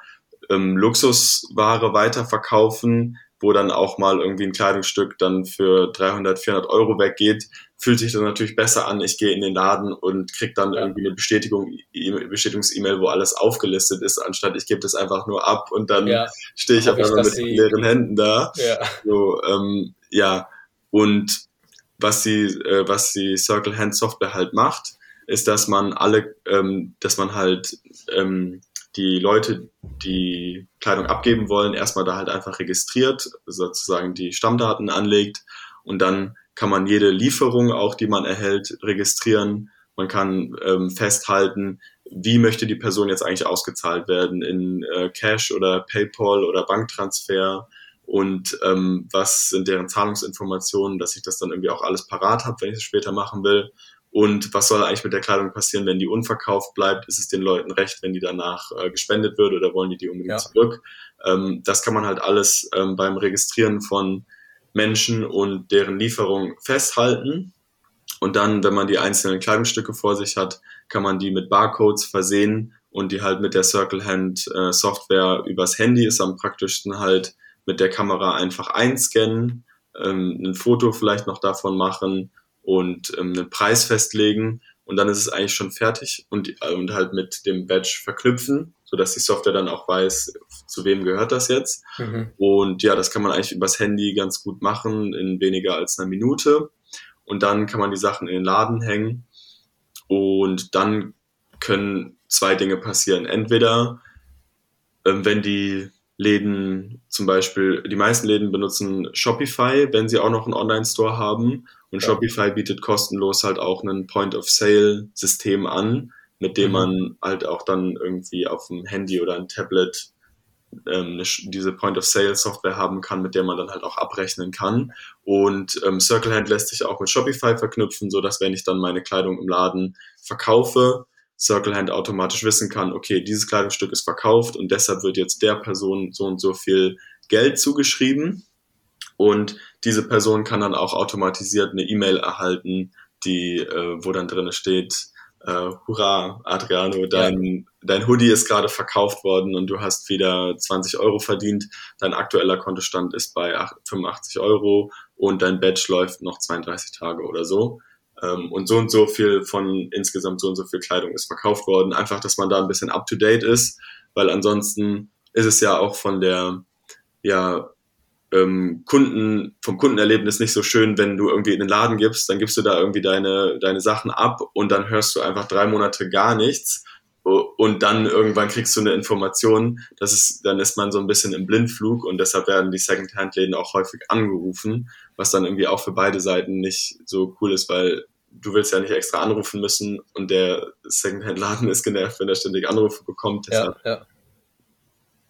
ähm, Luxusware weiterverkaufen, wo dann auch mal irgendwie ein Kleidungsstück dann für 300, 400 Euro weggeht, fühlt sich das natürlich besser an. Ich gehe in den Laden und krieg dann ja. irgendwie eine Bestätigung, e Bestätigungs-E-Mail, wo alles aufgelistet ist, anstatt ich gebe das einfach nur ab und dann ja. stehe ich auf einmal mit leeren Händen da. Ja. So, ähm, ja. Und was die, äh, was die Circle Hand Software halt macht, ist, dass man alle, ähm, dass man halt ähm, die Leute, die Kleidung abgeben wollen, erstmal da halt einfach registriert, sozusagen die Stammdaten anlegt und dann kann man jede Lieferung auch, die man erhält, registrieren. Man kann ähm, festhalten, wie möchte die Person jetzt eigentlich ausgezahlt werden in äh, Cash oder PayPal oder Banktransfer und ähm, was sind deren Zahlungsinformationen, dass ich das dann irgendwie auch alles parat habe, wenn ich es später machen will. Und was soll eigentlich mit der Kleidung passieren, wenn die unverkauft bleibt? Ist es den Leuten recht, wenn die danach äh, gespendet wird oder wollen die die unbedingt ja. zurück? Ähm, das kann man halt alles ähm, beim Registrieren von Menschen und deren Lieferung festhalten. Und dann, wenn man die einzelnen Kleidungsstücke vor sich hat, kann man die mit Barcodes versehen und die halt mit der Circle Hand äh, Software übers Handy ist am praktischsten halt mit der Kamera einfach einscannen, ähm, ein Foto vielleicht noch davon machen und ähm, einen Preis festlegen und dann ist es eigentlich schon fertig und, äh, und halt mit dem Badge verknüpfen, sodass die Software dann auch weiß, zu wem gehört das jetzt. Mhm. Und ja, das kann man eigentlich übers Handy ganz gut machen in weniger als einer Minute. Und dann kann man die Sachen in den Laden hängen und dann können zwei Dinge passieren. Entweder, ähm, wenn die Läden zum Beispiel, die meisten Läden benutzen Shopify, wenn sie auch noch einen Online-Store haben und ja. Shopify bietet kostenlos halt auch ein Point-of-Sale-System an, mit dem mhm. man halt auch dann irgendwie auf dem Handy oder ein Tablet ähm, diese Point-of-Sale-Software haben kann, mit der man dann halt auch abrechnen kann. Und ähm, Circle Hand lässt sich auch mit Shopify verknüpfen, so dass wenn ich dann meine Kleidung im Laden verkaufe, Circle Hand automatisch wissen kann, okay, dieses Kleidungsstück ist verkauft und deshalb wird jetzt der Person so und so viel Geld zugeschrieben. Und diese Person kann dann auch automatisiert eine E-Mail erhalten, die, äh, wo dann drin steht, äh, hurra, Adriano, dein, ja. dein Hoodie ist gerade verkauft worden und du hast wieder 20 Euro verdient. Dein aktueller Kontostand ist bei 85 Euro und dein Badge läuft noch 32 Tage oder so. Ähm, und so und so viel von insgesamt so und so viel Kleidung ist verkauft worden. Einfach, dass man da ein bisschen up to date ist, weil ansonsten ist es ja auch von der, ja, ähm, Kunden, vom Kundenerlebnis nicht so schön, wenn du irgendwie in den Laden gibst, dann gibst du da irgendwie deine, deine Sachen ab und dann hörst du einfach drei Monate gar nichts und dann irgendwann kriegst du eine Information, das ist, dann ist man so ein bisschen im Blindflug und deshalb werden die Secondhand-Läden auch häufig angerufen, was dann irgendwie auch für beide Seiten nicht so cool ist, weil du willst ja nicht extra anrufen müssen und der Secondhand-Laden ist genervt, wenn er ständig Anrufe bekommt. Deshalb, ja, ja.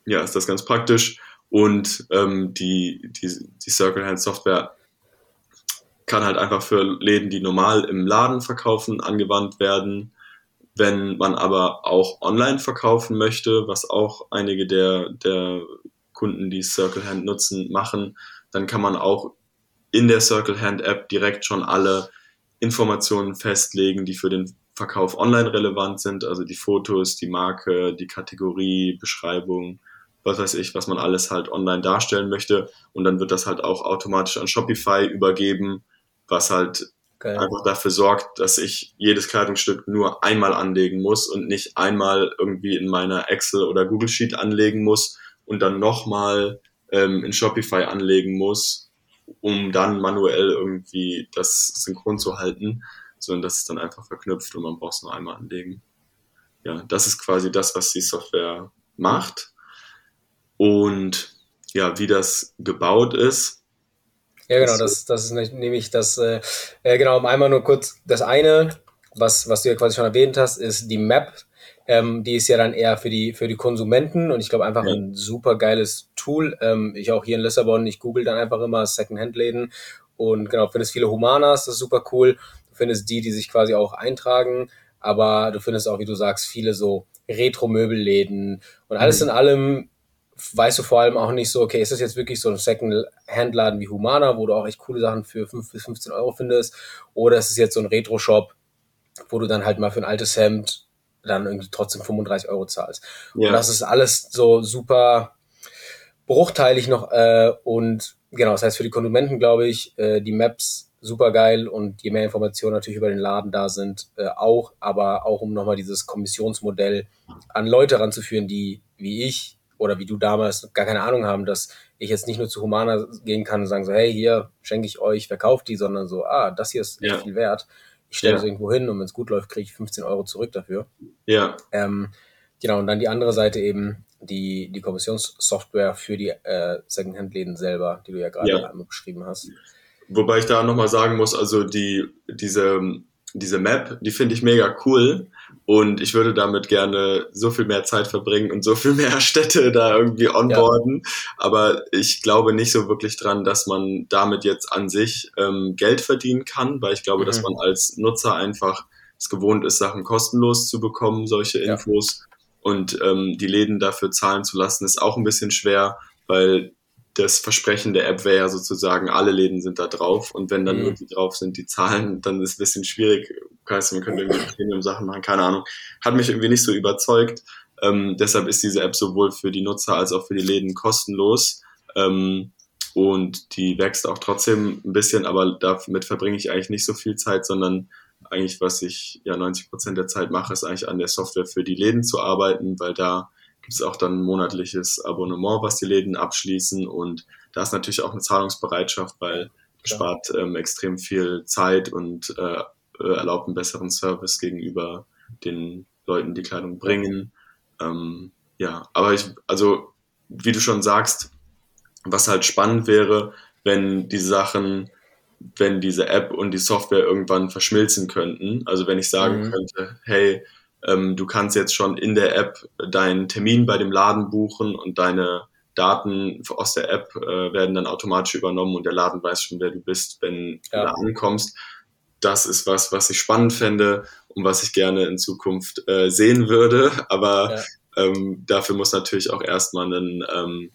ja, ist das ganz praktisch. Und ähm, die, die, die Circle Hand Software kann halt einfach für Läden, die normal im Laden verkaufen, angewandt werden. Wenn man aber auch online verkaufen möchte, was auch einige der, der Kunden, die Circle Hand nutzen, machen, dann kann man auch in der Circle Hand App direkt schon alle Informationen festlegen, die für den Verkauf online relevant sind, also die Fotos, die Marke, die Kategorie, Beschreibung, was weiß ich, was man alles halt online darstellen möchte. Und dann wird das halt auch automatisch an Shopify übergeben, was halt Geil. einfach dafür sorgt, dass ich jedes Kleidungsstück nur einmal anlegen muss und nicht einmal irgendwie in meiner Excel oder Google Sheet anlegen muss und dann nochmal ähm, in Shopify anlegen muss, um dann manuell irgendwie das synchron zu halten, sondern das ist dann einfach verknüpft und man braucht es nur einmal anlegen. Ja, das ist quasi das, was die Software macht. Und ja, wie das gebaut ist, ja, genau, das, das ist nämlich das, äh, äh, genau, um einmal nur kurz, das eine, was, was du ja quasi schon erwähnt hast, ist die Map. Ähm, die ist ja dann eher für die, für die Konsumenten und ich glaube einfach ja. ein super geiles Tool. Ähm, ich auch hier in Lissabon, ich google dann einfach immer Secondhand-Läden und genau, findest viele Humanas, das ist super cool. Du findest die, die sich quasi auch eintragen, aber du findest auch, wie du sagst, viele so Retro-Möbelläden und alles mhm. in allem weißt du vor allem auch nicht so, okay, ist das jetzt wirklich so ein Second-Hand-Laden wie Humana, wo du auch echt coole Sachen für 5 bis 15 Euro findest, oder ist es jetzt so ein Retro-Shop, wo du dann halt mal für ein altes Hemd dann irgendwie trotzdem 35 Euro zahlst. Ja. Und das ist alles so super bruchteilig noch äh, und genau, das heißt für die Konsumenten glaube ich, äh, die Maps super geil und je mehr Informationen natürlich über den Laden da sind, äh, auch, aber auch um nochmal dieses Kommissionsmodell an Leute ranzuführen, die wie ich oder wie du damals gar keine Ahnung haben, dass ich jetzt nicht nur zu Humana gehen kann und sagen so, hey, hier schenke ich euch, verkauft die, sondern so, ah, das hier ist ja. viel wert. Ich stelle es ja. irgendwo hin und wenn es gut läuft, kriege ich 15 Euro zurück dafür. Ja. Ähm, genau, und dann die andere Seite eben die, die Kommissionssoftware für die äh, Secondhand-Läden selber, die du ja gerade ja. einmal beschrieben hast. Wobei ich da nochmal sagen muss, also die, diese, diese Map, die finde ich mega cool, und ich würde damit gerne so viel mehr Zeit verbringen und so viel mehr Städte da irgendwie onboarden. Ja. Aber ich glaube nicht so wirklich dran, dass man damit jetzt an sich ähm, Geld verdienen kann, weil ich glaube, mhm. dass man als Nutzer einfach es gewohnt ist, Sachen kostenlos zu bekommen, solche Infos. Ja. Und ähm, die Läden dafür zahlen zu lassen, ist auch ein bisschen schwer, weil das Versprechen der App wäre ja sozusagen, alle Läden sind da drauf und wenn dann mhm. nur die drauf sind, die Zahlen, dann ist es ein bisschen schwierig. Heißt, man könnte irgendwie Premium-Sachen machen, keine Ahnung. Hat mich irgendwie nicht so überzeugt. Ähm, deshalb ist diese App sowohl für die Nutzer als auch für die Läden kostenlos. Ähm, und die wächst auch trotzdem ein bisschen, aber damit verbringe ich eigentlich nicht so viel Zeit, sondern eigentlich, was ich ja 90 Prozent der Zeit mache, ist eigentlich an der Software für die Läden zu arbeiten, weil da gibt es auch dann ein monatliches Abonnement, was die Läden abschließen und da ist natürlich auch eine Zahlungsbereitschaft, weil es spart ähm, extrem viel Zeit und äh, äh, erlaubt einen besseren Service gegenüber den Leuten, die Kleidung bringen. Ähm, ja, aber ich, also wie du schon sagst, was halt spannend wäre, wenn die Sachen, wenn diese App und die Software irgendwann verschmilzen könnten. Also wenn ich sagen mhm. könnte, hey, ähm, du kannst jetzt schon in der App deinen Termin bei dem Laden buchen und deine Daten aus der App äh, werden dann automatisch übernommen und der Laden weiß schon, wer du bist, wenn ja. du da ankommst. Das ist was, was ich spannend fände und was ich gerne in Zukunft äh, sehen würde. Aber ja. ähm, dafür muss natürlich auch erstmal ein ähm,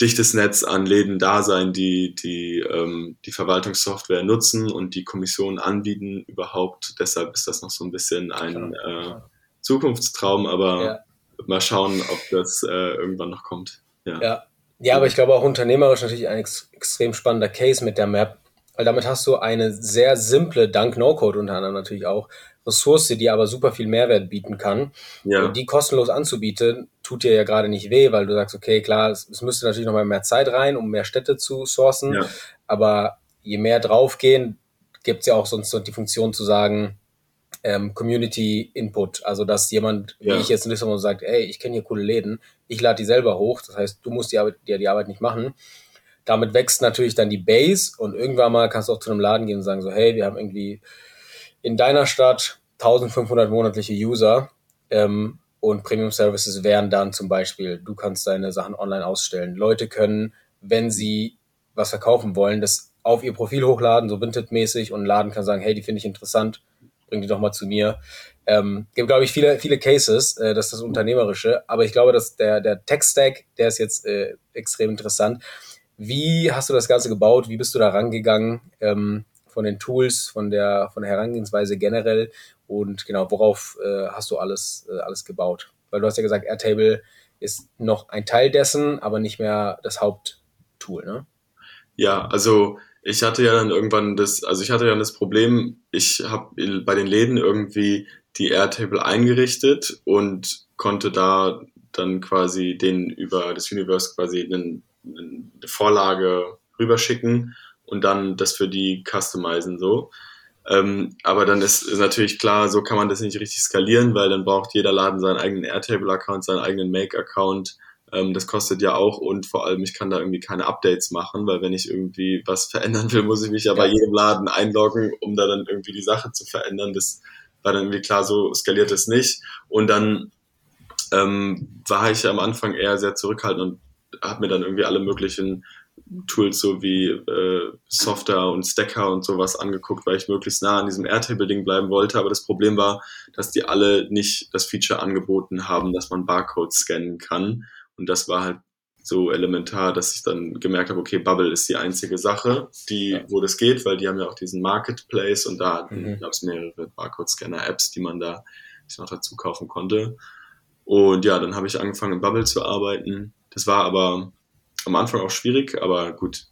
dichtes Netz an Läden da sein, die die, ähm, die Verwaltungssoftware nutzen und die Kommission anbieten überhaupt. Deshalb ist das noch so ein bisschen ein äh, Zukunftstraum, aber ja. mal schauen, ob das äh, irgendwann noch kommt. Ja. ja. Ja, aber ich glaube auch unternehmerisch natürlich ein ex extrem spannender Case mit der Map, weil damit hast du eine sehr simple, dank No-Code unter anderem natürlich auch, Ressource, die aber super viel Mehrwert bieten kann. Ja. Und die kostenlos anzubieten, tut dir ja gerade nicht weh, weil du sagst, okay, klar, es, es müsste natürlich nochmal mehr Zeit rein, um mehr Städte zu sourcen. Ja. Aber je mehr draufgehen, gibt es ja auch sonst so die Funktion zu sagen, ähm, Community Input. Also dass jemand, wie ich jetzt in Lissabon sagt, ey, ich kenne hier coole Läden, ich lade die selber hoch. Das heißt, du musst die Arbeit, dir die Arbeit nicht machen. Damit wächst natürlich dann die Base und irgendwann mal kannst du auch zu einem Laden gehen und sagen so, hey, wir haben irgendwie in deiner Stadt 1500 monatliche User ähm, und Premium Services wären dann zum Beispiel, du kannst deine Sachen online ausstellen. Leute können, wenn sie was verkaufen wollen, das auf ihr Profil hochladen, so Vinted-mäßig und Laden kann sagen, hey, die finde ich interessant, bring die doch mal zu mir. Ähm, gibt, glaube ich, viele, viele Cases, äh, das ist das Unternehmerische, aber ich glaube, dass der, der Tech-Stack, der ist jetzt äh, extrem interessant. Wie hast du das Ganze gebaut? Wie bist du da rangegangen? Ähm, von den Tools, von der, von der Herangehensweise generell und genau, worauf äh, hast du alles, äh, alles gebaut? Weil du hast ja gesagt, Airtable ist noch ein Teil dessen, aber nicht mehr das Haupttool, ne? Ja, also ich hatte ja dann irgendwann das, also ich hatte ja das Problem, ich habe bei den Läden irgendwie die Airtable eingerichtet und konnte da dann quasi den über das Universe quasi eine, eine Vorlage rüberschicken und dann das für die customizen so. Ähm, aber dann ist, ist natürlich klar, so kann man das nicht richtig skalieren, weil dann braucht jeder Laden seinen eigenen Airtable-Account, seinen eigenen Make-Account. Ähm, das kostet ja auch und vor allem, ich kann da irgendwie keine Updates machen, weil wenn ich irgendwie was verändern will, muss ich mich ja, ja. bei jedem Laden einloggen, um da dann irgendwie die Sache zu verändern. Das war dann irgendwie klar, so skaliert es nicht. Und dann ähm, war ich am Anfang eher sehr zurückhaltend und habe mir dann irgendwie alle möglichen Tools so wie äh, Software und Stacker und sowas angeguckt, weil ich möglichst nah an diesem Airtable-Ding bleiben wollte. Aber das Problem war, dass die alle nicht das Feature angeboten haben, dass man Barcodes scannen kann. Und das war halt so elementar, dass ich dann gemerkt habe, okay, Bubble ist die einzige Sache, die, ja. wo das geht, weil die haben ja auch diesen Marketplace und da mhm. gab es mehrere Barcode-Scanner-Apps, die man da noch dazu kaufen konnte. Und ja, dann habe ich angefangen, in Bubble zu arbeiten. Das war aber am Anfang auch schwierig, aber gut.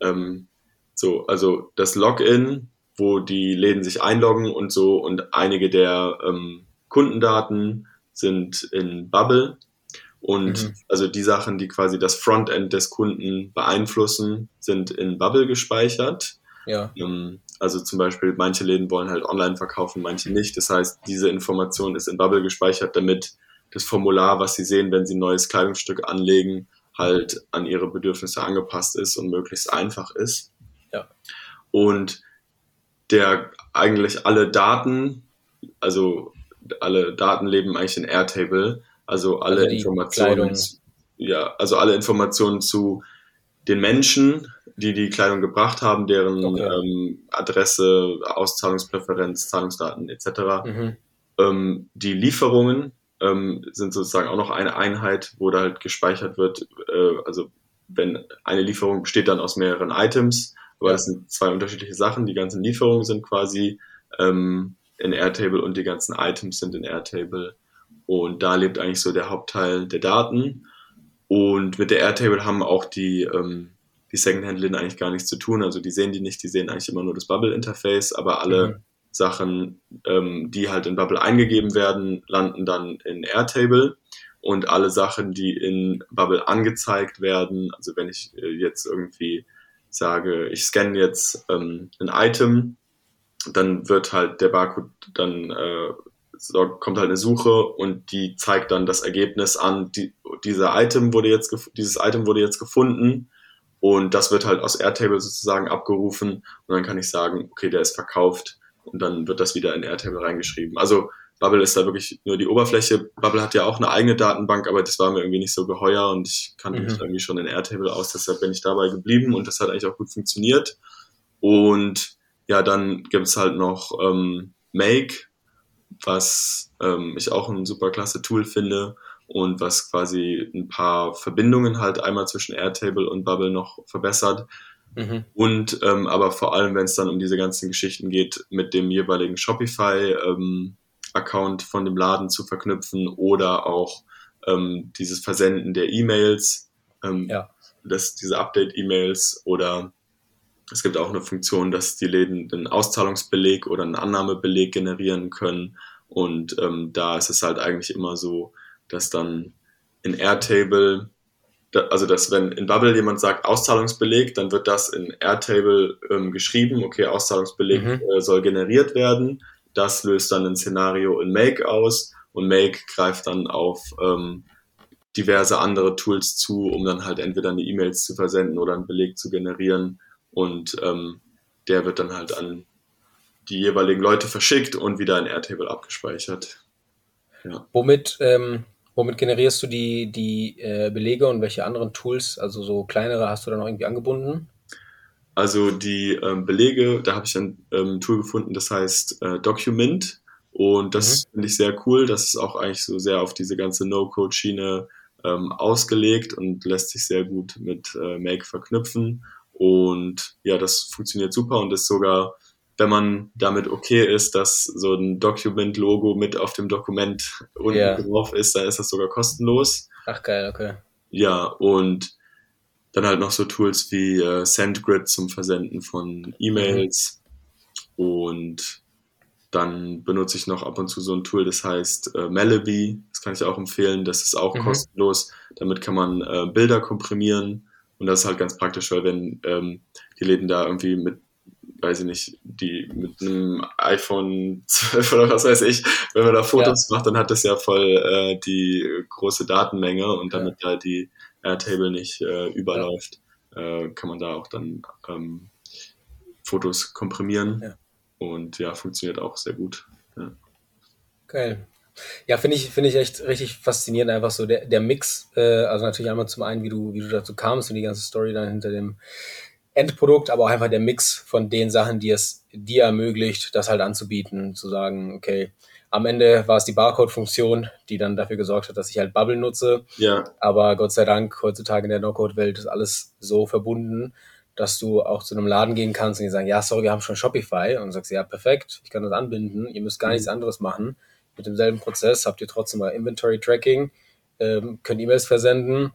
Ähm, so, also das Login, wo die Läden sich einloggen und so und einige der ähm, Kundendaten sind in Bubble und mhm. also die Sachen, die quasi das Frontend des Kunden beeinflussen, sind in Bubble gespeichert. Ja. Ähm, also zum Beispiel, manche Läden wollen halt online verkaufen, manche nicht. Das heißt, diese Information ist in Bubble gespeichert, damit das Formular, was sie sehen, wenn sie ein neues Kleidungsstück anlegen, halt an ihre Bedürfnisse angepasst ist und möglichst einfach ist. Ja. Und der eigentlich alle Daten, also alle Daten leben eigentlich in Airtable, also alle also Informationen, ja, also alle Informationen zu den Menschen, die die Kleidung gebracht haben, deren okay. ähm, Adresse, Auszahlungspräferenz, Zahlungsdaten etc. Mhm. Ähm, die Lieferungen, ähm, sind sozusagen auch noch eine Einheit, wo da halt gespeichert wird, äh, also wenn eine Lieferung besteht dann aus mehreren Items, aber das sind zwei unterschiedliche Sachen. Die ganzen Lieferungen sind quasi ähm, in Airtable und die ganzen Items sind in Airtable. Und da lebt eigentlich so der Hauptteil der Daten. Und mit der Airtable haben auch die, ähm, die Secondhand-Läden eigentlich gar nichts zu tun. Also die sehen die nicht, die sehen eigentlich immer nur das Bubble-Interface, aber alle mhm. Sachen, ähm, die halt in Bubble eingegeben werden, landen dann in Airtable. Und alle Sachen, die in Bubble angezeigt werden, also wenn ich äh, jetzt irgendwie sage, ich scanne jetzt ähm, ein Item, dann wird halt der Barcode dann äh, kommt halt eine Suche und die zeigt dann das Ergebnis an, die, dieser Item wurde jetzt dieses Item wurde jetzt gefunden und das wird halt aus Airtable sozusagen abgerufen. Und dann kann ich sagen, okay, der ist verkauft und dann wird das wieder in Airtable reingeschrieben. Also Bubble ist da wirklich nur die Oberfläche. Bubble hat ja auch eine eigene Datenbank, aber das war mir irgendwie nicht so geheuer und ich kannte mhm. mich irgendwie schon in Airtable aus, deshalb bin ich dabei geblieben und das hat eigentlich auch gut funktioniert. Und ja, dann gibt's halt noch ähm, Make, was ähm, ich auch ein super klasse Tool finde und was quasi ein paar Verbindungen halt einmal zwischen Airtable und Bubble noch verbessert. Mhm. Und ähm, aber vor allem, wenn es dann um diese ganzen Geschichten geht, mit dem jeweiligen Shopify-Account ähm, von dem Laden zu verknüpfen oder auch ähm, dieses Versenden der E-Mails, ähm, ja. das, diese Update-E-Mails oder es gibt auch eine Funktion, dass die Läden einen Auszahlungsbeleg oder einen Annahmebeleg generieren können. Und ähm, da ist es halt eigentlich immer so, dass dann in Airtable also dass wenn in Bubble jemand sagt Auszahlungsbeleg, dann wird das in Airtable ähm, geschrieben, okay, Auszahlungsbeleg mhm. äh, soll generiert werden. das löst dann ein Szenario in Make aus und Make greift dann auf ähm, diverse andere Tools zu, um dann halt entweder eine E-Mails zu versenden oder einen Beleg zu generieren und ähm, der wird dann halt an die jeweiligen Leute verschickt und wieder in Airtable abgespeichert. Ja. Womit, ähm, womit generierst du die, die äh, Belege und welche anderen Tools, also so kleinere, hast du da noch irgendwie angebunden? Also die ähm, Belege, da habe ich ein ähm, Tool gefunden, das heißt äh, Document. Und das mhm. finde ich sehr cool. Das ist auch eigentlich so sehr auf diese ganze No-Code-Schiene ähm, ausgelegt und lässt sich sehr gut mit äh, Make verknüpfen. Und ja, das funktioniert super und ist sogar, wenn man damit okay ist, dass so ein Document-Logo mit auf dem Dokument unten yeah. drauf ist, dann ist das sogar kostenlos. Ach geil, okay. Ja, und dann halt noch so Tools wie äh, SendGrid zum Versenden von E-Mails mhm. und dann benutze ich noch ab und zu so ein Tool, das heißt äh, Malaby. Das kann ich auch empfehlen. Das ist auch mhm. kostenlos. Damit kann man äh, Bilder komprimieren. Und das ist halt ganz praktisch, weil wenn ähm, die Läden da irgendwie mit, weiß ich nicht, die mit einem iPhone 12 oder was weiß ich, wenn man da Fotos ja. macht, dann hat das ja voll äh, die große Datenmenge und damit ja. da die Airtable nicht äh, überläuft, ja. äh, kann man da auch dann ähm, Fotos komprimieren. Und ja, funktioniert auch sehr gut. Ja. Geil. Ja, finde ich, finde ich echt richtig faszinierend, einfach so der, der Mix. Äh, also natürlich einmal zum einen, wie du, wie du dazu kamst und die ganze Story dann hinter dem Endprodukt, aber auch einfach der Mix von den Sachen, die es dir ermöglicht, das halt anzubieten, zu sagen, okay, am Ende war es die Barcode-Funktion, die dann dafür gesorgt hat, dass ich halt Bubble nutze. Ja. Aber Gott sei Dank, heutzutage in der No-Code-Welt ist alles so verbunden, dass du auch zu einem Laden gehen kannst und die sagen, ja, sorry, wir haben schon Shopify. Und du sagst, ja, perfekt, ich kann das anbinden, ihr müsst gar nichts mhm. anderes machen. Mit demselben Prozess habt ihr trotzdem mal Inventory-Tracking, ähm, könnt E-Mails versenden,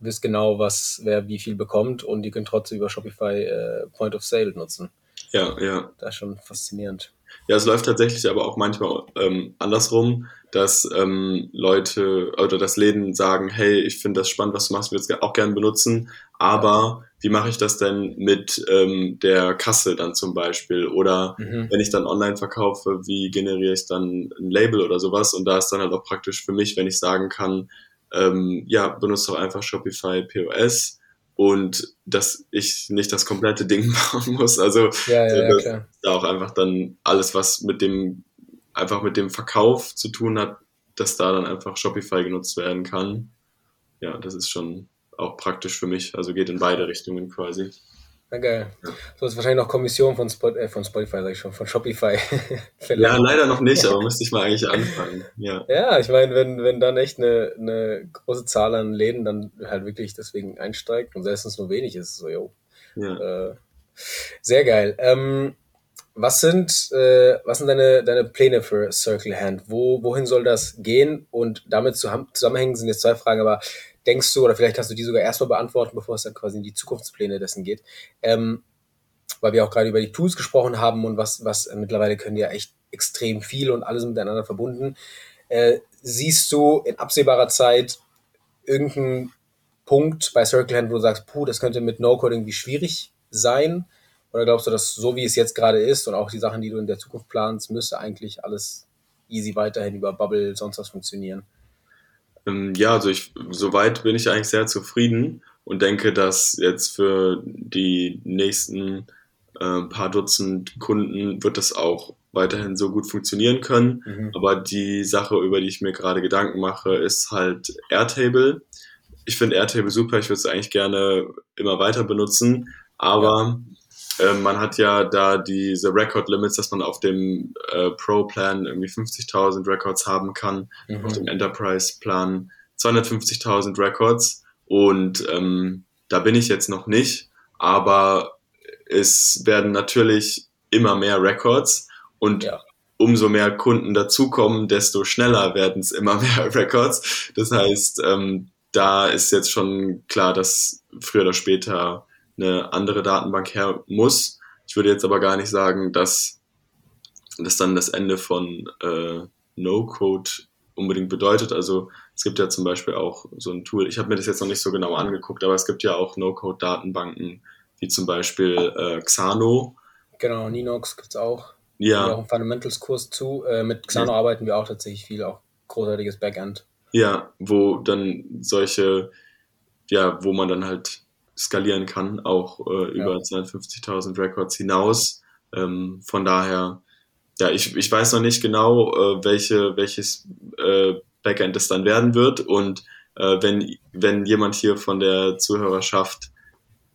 wisst genau, was wer wie viel bekommt und die könnt trotzdem über Shopify äh, Point of Sale nutzen. Ja, ja. Das ist schon faszinierend. Ja, es läuft tatsächlich aber auch manchmal ähm, andersrum, dass ähm, Leute oder dass Läden sagen, hey, ich finde das spannend, was du machst, würde es auch gerne benutzen, aber wie mache ich das denn mit ähm, der Kasse dann zum Beispiel? Oder mhm. wenn ich dann online verkaufe, wie generiere ich dann ein Label oder sowas? Und da ist dann halt auch praktisch für mich, wenn ich sagen kann, ähm, ja, benutze doch einfach Shopify POS und dass ich nicht das komplette Ding bauen muss. Also ja, ja, ja, klar. da auch einfach dann alles, was mit dem einfach mit dem Verkauf zu tun hat, dass da dann einfach Shopify genutzt werden kann. Ja, das ist schon auch praktisch für mich. Also geht in beide Richtungen quasi. Na geil. So ist wahrscheinlich noch Kommission von, Spot, äh, von Spotify, sag ich schon, von Shopify. ja, leider noch nicht, aber müsste ich mal eigentlich anfangen. Ja, ja ich meine, wenn, wenn dann echt eine, eine große Zahl an Läden dann halt wirklich deswegen einsteigt und selbst wenn es nur wenig ist, so, jo. Ja. Äh, sehr geil. Ähm, was sind, äh, was sind deine, deine Pläne für Circle Hand? Wo, wohin soll das gehen? Und damit zusammenhängen sind jetzt zwei Fragen, aber denkst du, oder vielleicht kannst du die sogar erstmal beantworten, bevor es dann quasi in die Zukunftspläne dessen geht, ähm, weil wir auch gerade über die Tools gesprochen haben und was, was äh, mittlerweile können die ja echt extrem viel und alles miteinander verbunden. Äh, siehst du in absehbarer Zeit irgendeinen Punkt bei Circle Hand, wo du sagst, puh, das könnte mit No-Code irgendwie schwierig sein? Oder glaubst du, dass so wie es jetzt gerade ist und auch die Sachen, die du in der Zukunft planst, müsste eigentlich alles easy weiterhin über Bubble sonst was funktionieren? Ähm, ja, also ich, soweit bin ich eigentlich sehr zufrieden und denke, dass jetzt für die nächsten äh, paar Dutzend Kunden wird das auch weiterhin so gut funktionieren können. Mhm. Aber die Sache, über die ich mir gerade Gedanken mache, ist halt Airtable. Ich finde Airtable super, ich würde es eigentlich gerne immer weiter benutzen, aber ja ähm, man hat ja da diese Record Limits, dass man auf dem äh, Pro-Plan irgendwie 50.000 Records haben kann, mhm. auf dem Enterprise-Plan 250.000 Records. Und ähm, da bin ich jetzt noch nicht, aber es werden natürlich immer mehr Records und ja. umso mehr Kunden dazukommen, desto schneller werden es immer mehr Records. Das heißt, ähm, da ist jetzt schon klar, dass früher oder später eine andere Datenbank her muss. Ich würde jetzt aber gar nicht sagen, dass das dann das Ende von äh, No-Code unbedingt bedeutet. Also es gibt ja zum Beispiel auch so ein Tool, ich habe mir das jetzt noch nicht so genau angeguckt, aber es gibt ja auch No-Code-Datenbanken, wie zum Beispiel äh, Xano. Genau, Ninox gibt es auch. Ja. Auch einen Fundamentals-Kurs zu. Äh, mit Xano ja. arbeiten wir auch tatsächlich viel, auch großartiges Backend. Ja, wo dann solche, ja, wo man dann halt skalieren kann, auch äh, über ja. 52.000 Records hinaus. Ähm, von daher, ja, ich, ich weiß noch nicht genau, äh, welche, welches äh, Backend es dann werden wird. Und äh, wenn, wenn jemand hier von der Zuhörerschaft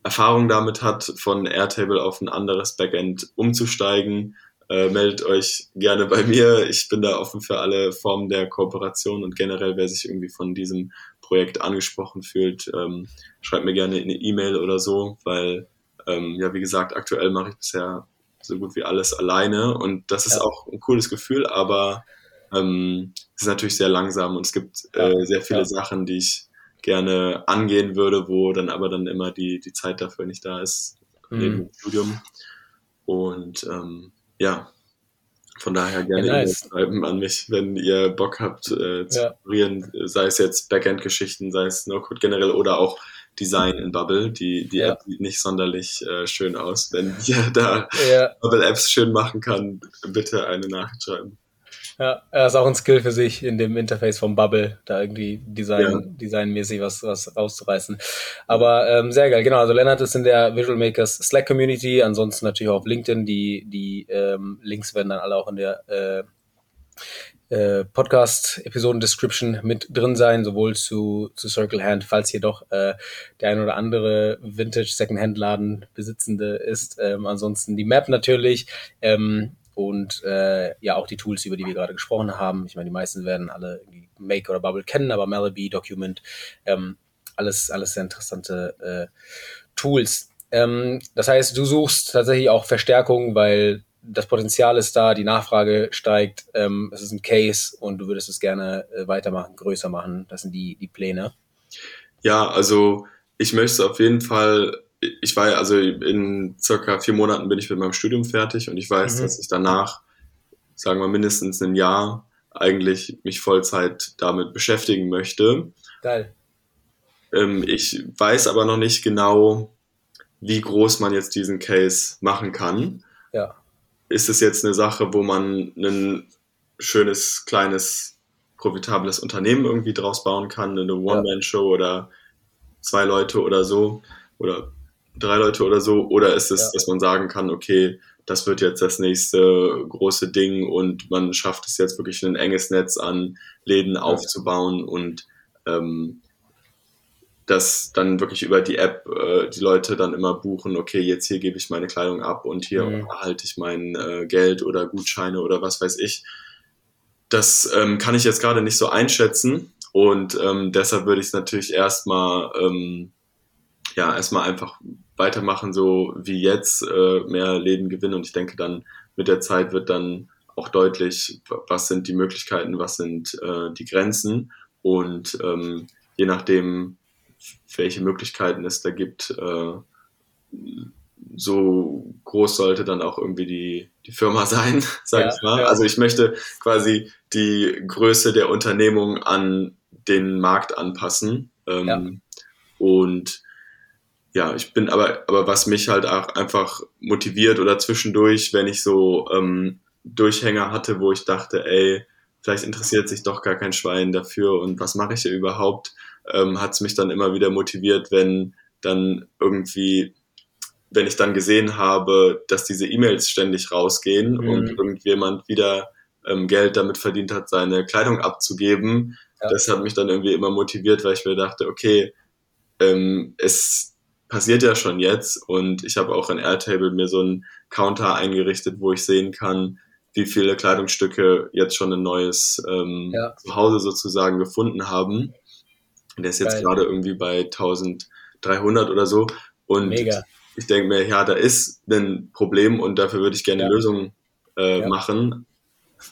Erfahrung damit hat, von Airtable auf ein anderes Backend umzusteigen, äh, meldet euch gerne bei mir. Ich bin da offen für alle Formen der Kooperation und generell, wer sich irgendwie von diesem Projekt angesprochen fühlt, ähm, schreibt mir gerne eine E-Mail oder so, weil, ähm, ja, wie gesagt, aktuell mache ich bisher so gut wie alles alleine und das ist ja. auch ein cooles Gefühl, aber ähm, es ist natürlich sehr langsam und es gibt äh, sehr viele ja. Sachen, die ich gerne angehen würde, wo dann aber dann immer die, die Zeit dafür nicht da ist, mhm. neben dem Studium. Und ähm, ja, von daher gerne ja, nice. schreiben an mich, wenn ihr Bock habt äh, zu ja. Sei es jetzt Backend-Geschichten, sei es No-Code generell oder auch Design in Bubble. Die, die ja. App sieht nicht sonderlich äh, schön aus. Wenn ihr da Bubble-Apps schön machen kann, bitte eine Nachricht schreiben. Ja, er ist auch ein Skill für sich in dem Interface vom Bubble, da irgendwie Design, ja. designmäßig was, was rauszureißen. Aber ähm, sehr geil, genau. Also Lennart ist in der Visual Makers Slack Community, ansonsten natürlich auch auf LinkedIn. Die, die ähm, Links werden dann alle auch in der äh, äh, Podcast-Episoden-Description mit drin sein, sowohl zu, zu Circle Hand, falls hier doch äh, der ein oder andere Vintage-Second-Hand-Laden Besitzende ist. Ähm, ansonsten die Map natürlich. Ähm, und äh, ja auch die Tools, über die wir gerade gesprochen haben. Ich meine, die meisten werden alle Make oder Bubble kennen, aber Malaby, Document, ähm, alles, alles sehr interessante äh, Tools. Ähm, das heißt, du suchst tatsächlich auch Verstärkung, weil das Potenzial ist da, die Nachfrage steigt, ähm, es ist ein Case und du würdest es gerne äh, weitermachen, größer machen. Das sind die, die Pläne. Ja, also ich möchte auf jeden Fall ich war also in circa vier Monaten bin ich mit meinem Studium fertig und ich weiß, mhm. dass ich danach, sagen wir mindestens ein Jahr, eigentlich mich Vollzeit damit beschäftigen möchte. Geil. Ähm, ich weiß aber noch nicht genau, wie groß man jetzt diesen Case machen kann. Ja. Ist es jetzt eine Sache, wo man ein schönes, kleines, profitables Unternehmen irgendwie draus bauen kann, eine One-Man-Show ja. oder zwei Leute oder so? Oder drei Leute oder so? Oder ist es, ja. dass man sagen kann, okay, das wird jetzt das nächste große Ding und man schafft es jetzt wirklich ein enges Netz an Läden aufzubauen und ähm, dass dann wirklich über die App äh, die Leute dann immer buchen, okay, jetzt hier gebe ich meine Kleidung ab und hier mhm. erhalte ich mein äh, Geld oder Gutscheine oder was weiß ich. Das ähm, kann ich jetzt gerade nicht so einschätzen und ähm, deshalb würde ich es natürlich erstmal ähm, ja, erstmal einfach weitermachen, so wie jetzt, äh, mehr Läden gewinnen und ich denke dann mit der Zeit wird dann auch deutlich, was sind die Möglichkeiten, was sind äh, die Grenzen und ähm, je nachdem, welche Möglichkeiten es da gibt, äh, so groß sollte dann auch irgendwie die, die Firma sein, sage ja, ich mal. Ja. Also ich möchte quasi die Größe der Unternehmung an den Markt anpassen. Ähm, ja. Und ja, ich bin aber, aber was mich halt auch einfach motiviert oder zwischendurch, wenn ich so ähm, Durchhänger hatte, wo ich dachte, ey, vielleicht interessiert sich doch gar kein Schwein dafür und was mache ich hier überhaupt, ähm, hat es mich dann immer wieder motiviert, wenn dann irgendwie, wenn ich dann gesehen habe, dass diese E-Mails ständig rausgehen mhm. und irgendjemand wieder ähm, Geld damit verdient hat, seine Kleidung abzugeben. Ja. Das hat mich dann irgendwie immer motiviert, weil ich mir dachte, okay, ähm, es passiert ja schon jetzt und ich habe auch in Airtable mir so einen Counter eingerichtet, wo ich sehen kann, wie viele Kleidungsstücke jetzt schon ein neues ähm, ja. Zuhause sozusagen gefunden haben. Der ist jetzt gerade irgendwie bei 1300 oder so. Und Mega. ich denke mir, ja, da ist ein Problem und dafür würde ich gerne ja. eine Lösung äh, ja. machen.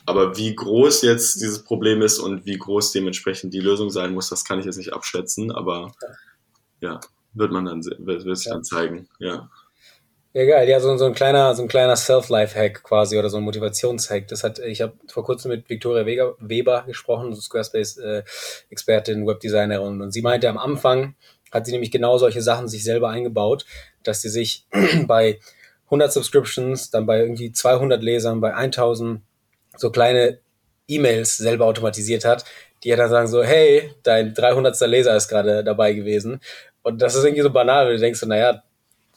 Aber wie groß jetzt dieses Problem ist und wie groß dementsprechend die Lösung sein muss, das kann ich jetzt nicht abschätzen. Aber ja wird man dann wird, wird sich ja. dann zeigen, ja. Ja, geil. Ja, so, so ein kleiner, so ein kleiner Self-Life-Hack quasi oder so ein Motivationshack. Das hat, ich habe vor kurzem mit Victoria Weber, Weber gesprochen, so Squarespace-Expertin, äh, Webdesignerin, und sie meinte, am Anfang hat sie nämlich genau solche Sachen sich selber eingebaut, dass sie sich bei 100 Subscriptions, dann bei irgendwie 200 Lesern, bei 1000 so kleine E-Mails selber automatisiert hat, die ja dann sagen so, hey, dein 300. Leser ist gerade dabei gewesen. Und das ist irgendwie so banal, weil du denkst so, naja,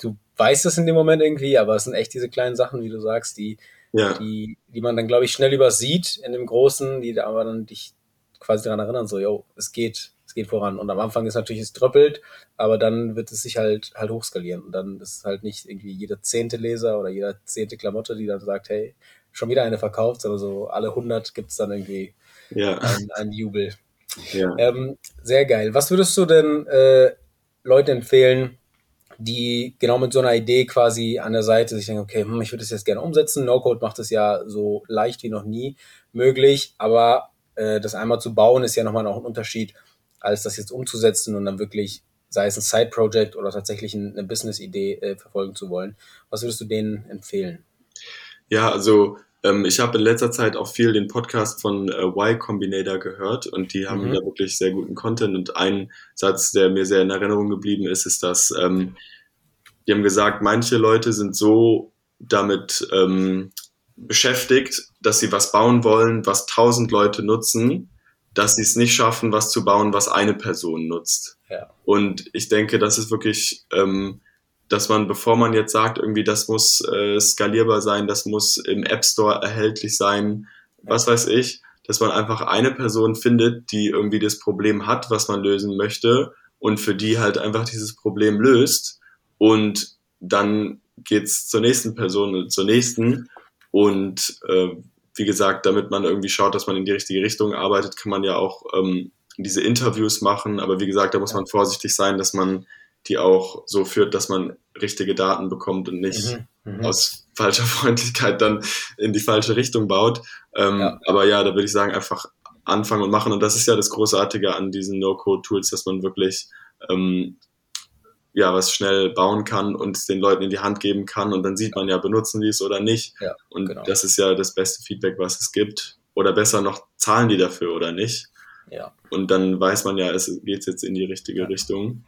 du weißt es in dem Moment irgendwie, aber es sind echt diese kleinen Sachen, wie du sagst, die, ja. die, die man dann, glaube ich, schnell übersieht in dem Großen, die aber dann dich quasi daran erinnern, so, yo, es geht, es geht voran. Und am Anfang ist natürlich, es tröppelt, aber dann wird es sich halt, halt hochskalieren. Und dann ist es halt nicht irgendwie jeder zehnte Leser oder jeder zehnte Klamotte, die dann sagt, hey, schon wieder eine verkauft, sondern so alle 100 gibt es dann irgendwie ja. einen, einen Jubel. Ja. Ähm, sehr geil. Was würdest du denn äh, Leuten empfehlen, die genau mit so einer Idee quasi an der Seite sich denken, okay, hm, ich würde das jetzt gerne umsetzen. No-Code macht es ja so leicht wie noch nie möglich, aber äh, das einmal zu bauen ist ja nochmal noch ein Unterschied, als das jetzt umzusetzen und dann wirklich, sei es ein Side-Project oder tatsächlich eine Business-Idee äh, verfolgen zu wollen. Was würdest du denen empfehlen? Ja, also ähm, ich habe in letzter Zeit auch viel den Podcast von äh, Y Combinator gehört und die haben mhm. da wirklich sehr guten Content. Und ein Satz, der mir sehr in Erinnerung geblieben ist, ist, dass ähm, die haben gesagt, manche Leute sind so damit ähm, beschäftigt, dass sie was bauen wollen, was tausend Leute nutzen, dass sie es nicht schaffen, was zu bauen, was eine Person nutzt. Ja. Und ich denke, das ist wirklich ähm, dass man, bevor man jetzt sagt, irgendwie, das muss äh, skalierbar sein, das muss im App Store erhältlich sein, was weiß ich, dass man einfach eine Person findet, die irgendwie das Problem hat, was man lösen möchte und für die halt einfach dieses Problem löst und dann geht's zur nächsten Person und zur nächsten und äh, wie gesagt, damit man irgendwie schaut, dass man in die richtige Richtung arbeitet, kann man ja auch ähm, diese Interviews machen, aber wie gesagt, da muss man vorsichtig sein, dass man die auch so führt, dass man richtige Daten bekommt und nicht mhm, mhm. aus falscher Freundlichkeit dann in die falsche Richtung baut. Ähm, ja. Aber ja, da würde ich sagen, einfach anfangen und machen. Und das ist ja das Großartige an diesen No-Code-Tools, dass man wirklich ähm, ja was schnell bauen kann und es den Leuten in die Hand geben kann und dann sieht man ja, benutzen die es oder nicht. Ja, und genau. das ist ja das beste Feedback, was es gibt. Oder besser noch, zahlen die dafür oder nicht? Ja. Und dann weiß man ja, es geht jetzt in die richtige ja. Richtung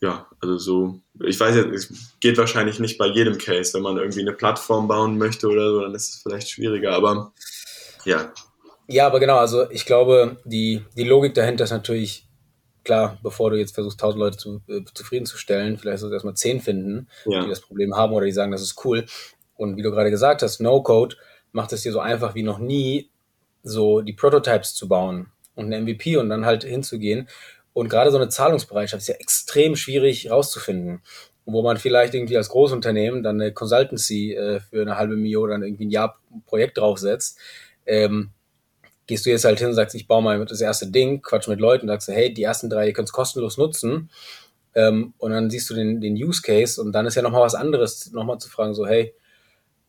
ja, also so, ich weiß jetzt, es geht wahrscheinlich nicht bei jedem Case. Wenn man irgendwie eine Plattform bauen möchte oder so, dann ist es vielleicht schwieriger, aber ja. Ja, aber genau, also ich glaube, die, die Logik dahinter ist natürlich klar, bevor du jetzt versuchst, tausend Leute zu, äh, zufriedenzustellen, vielleicht sollst du erstmal zehn finden, ja. die das Problem haben oder die sagen, das ist cool. Und wie du gerade gesagt hast, No-Code macht es dir so einfach wie noch nie, so die Prototypes zu bauen und ein MVP und dann halt hinzugehen und gerade so eine Zahlungsbereitschaft ist ja extrem schwierig rauszufinden. Wo man vielleicht irgendwie als Großunternehmen dann eine Consultancy äh, für eine halbe Million dann irgendwie ein Jahr Projekt draufsetzt. Ähm, gehst du jetzt halt hin und sagst, ich baue mal das erste Ding, quatsch mit Leuten, sagst du, hey, die ersten drei, ihr könnt es kostenlos nutzen. Ähm, und dann siehst du den, den Use Case und dann ist ja nochmal was anderes, nochmal zu fragen, so, hey,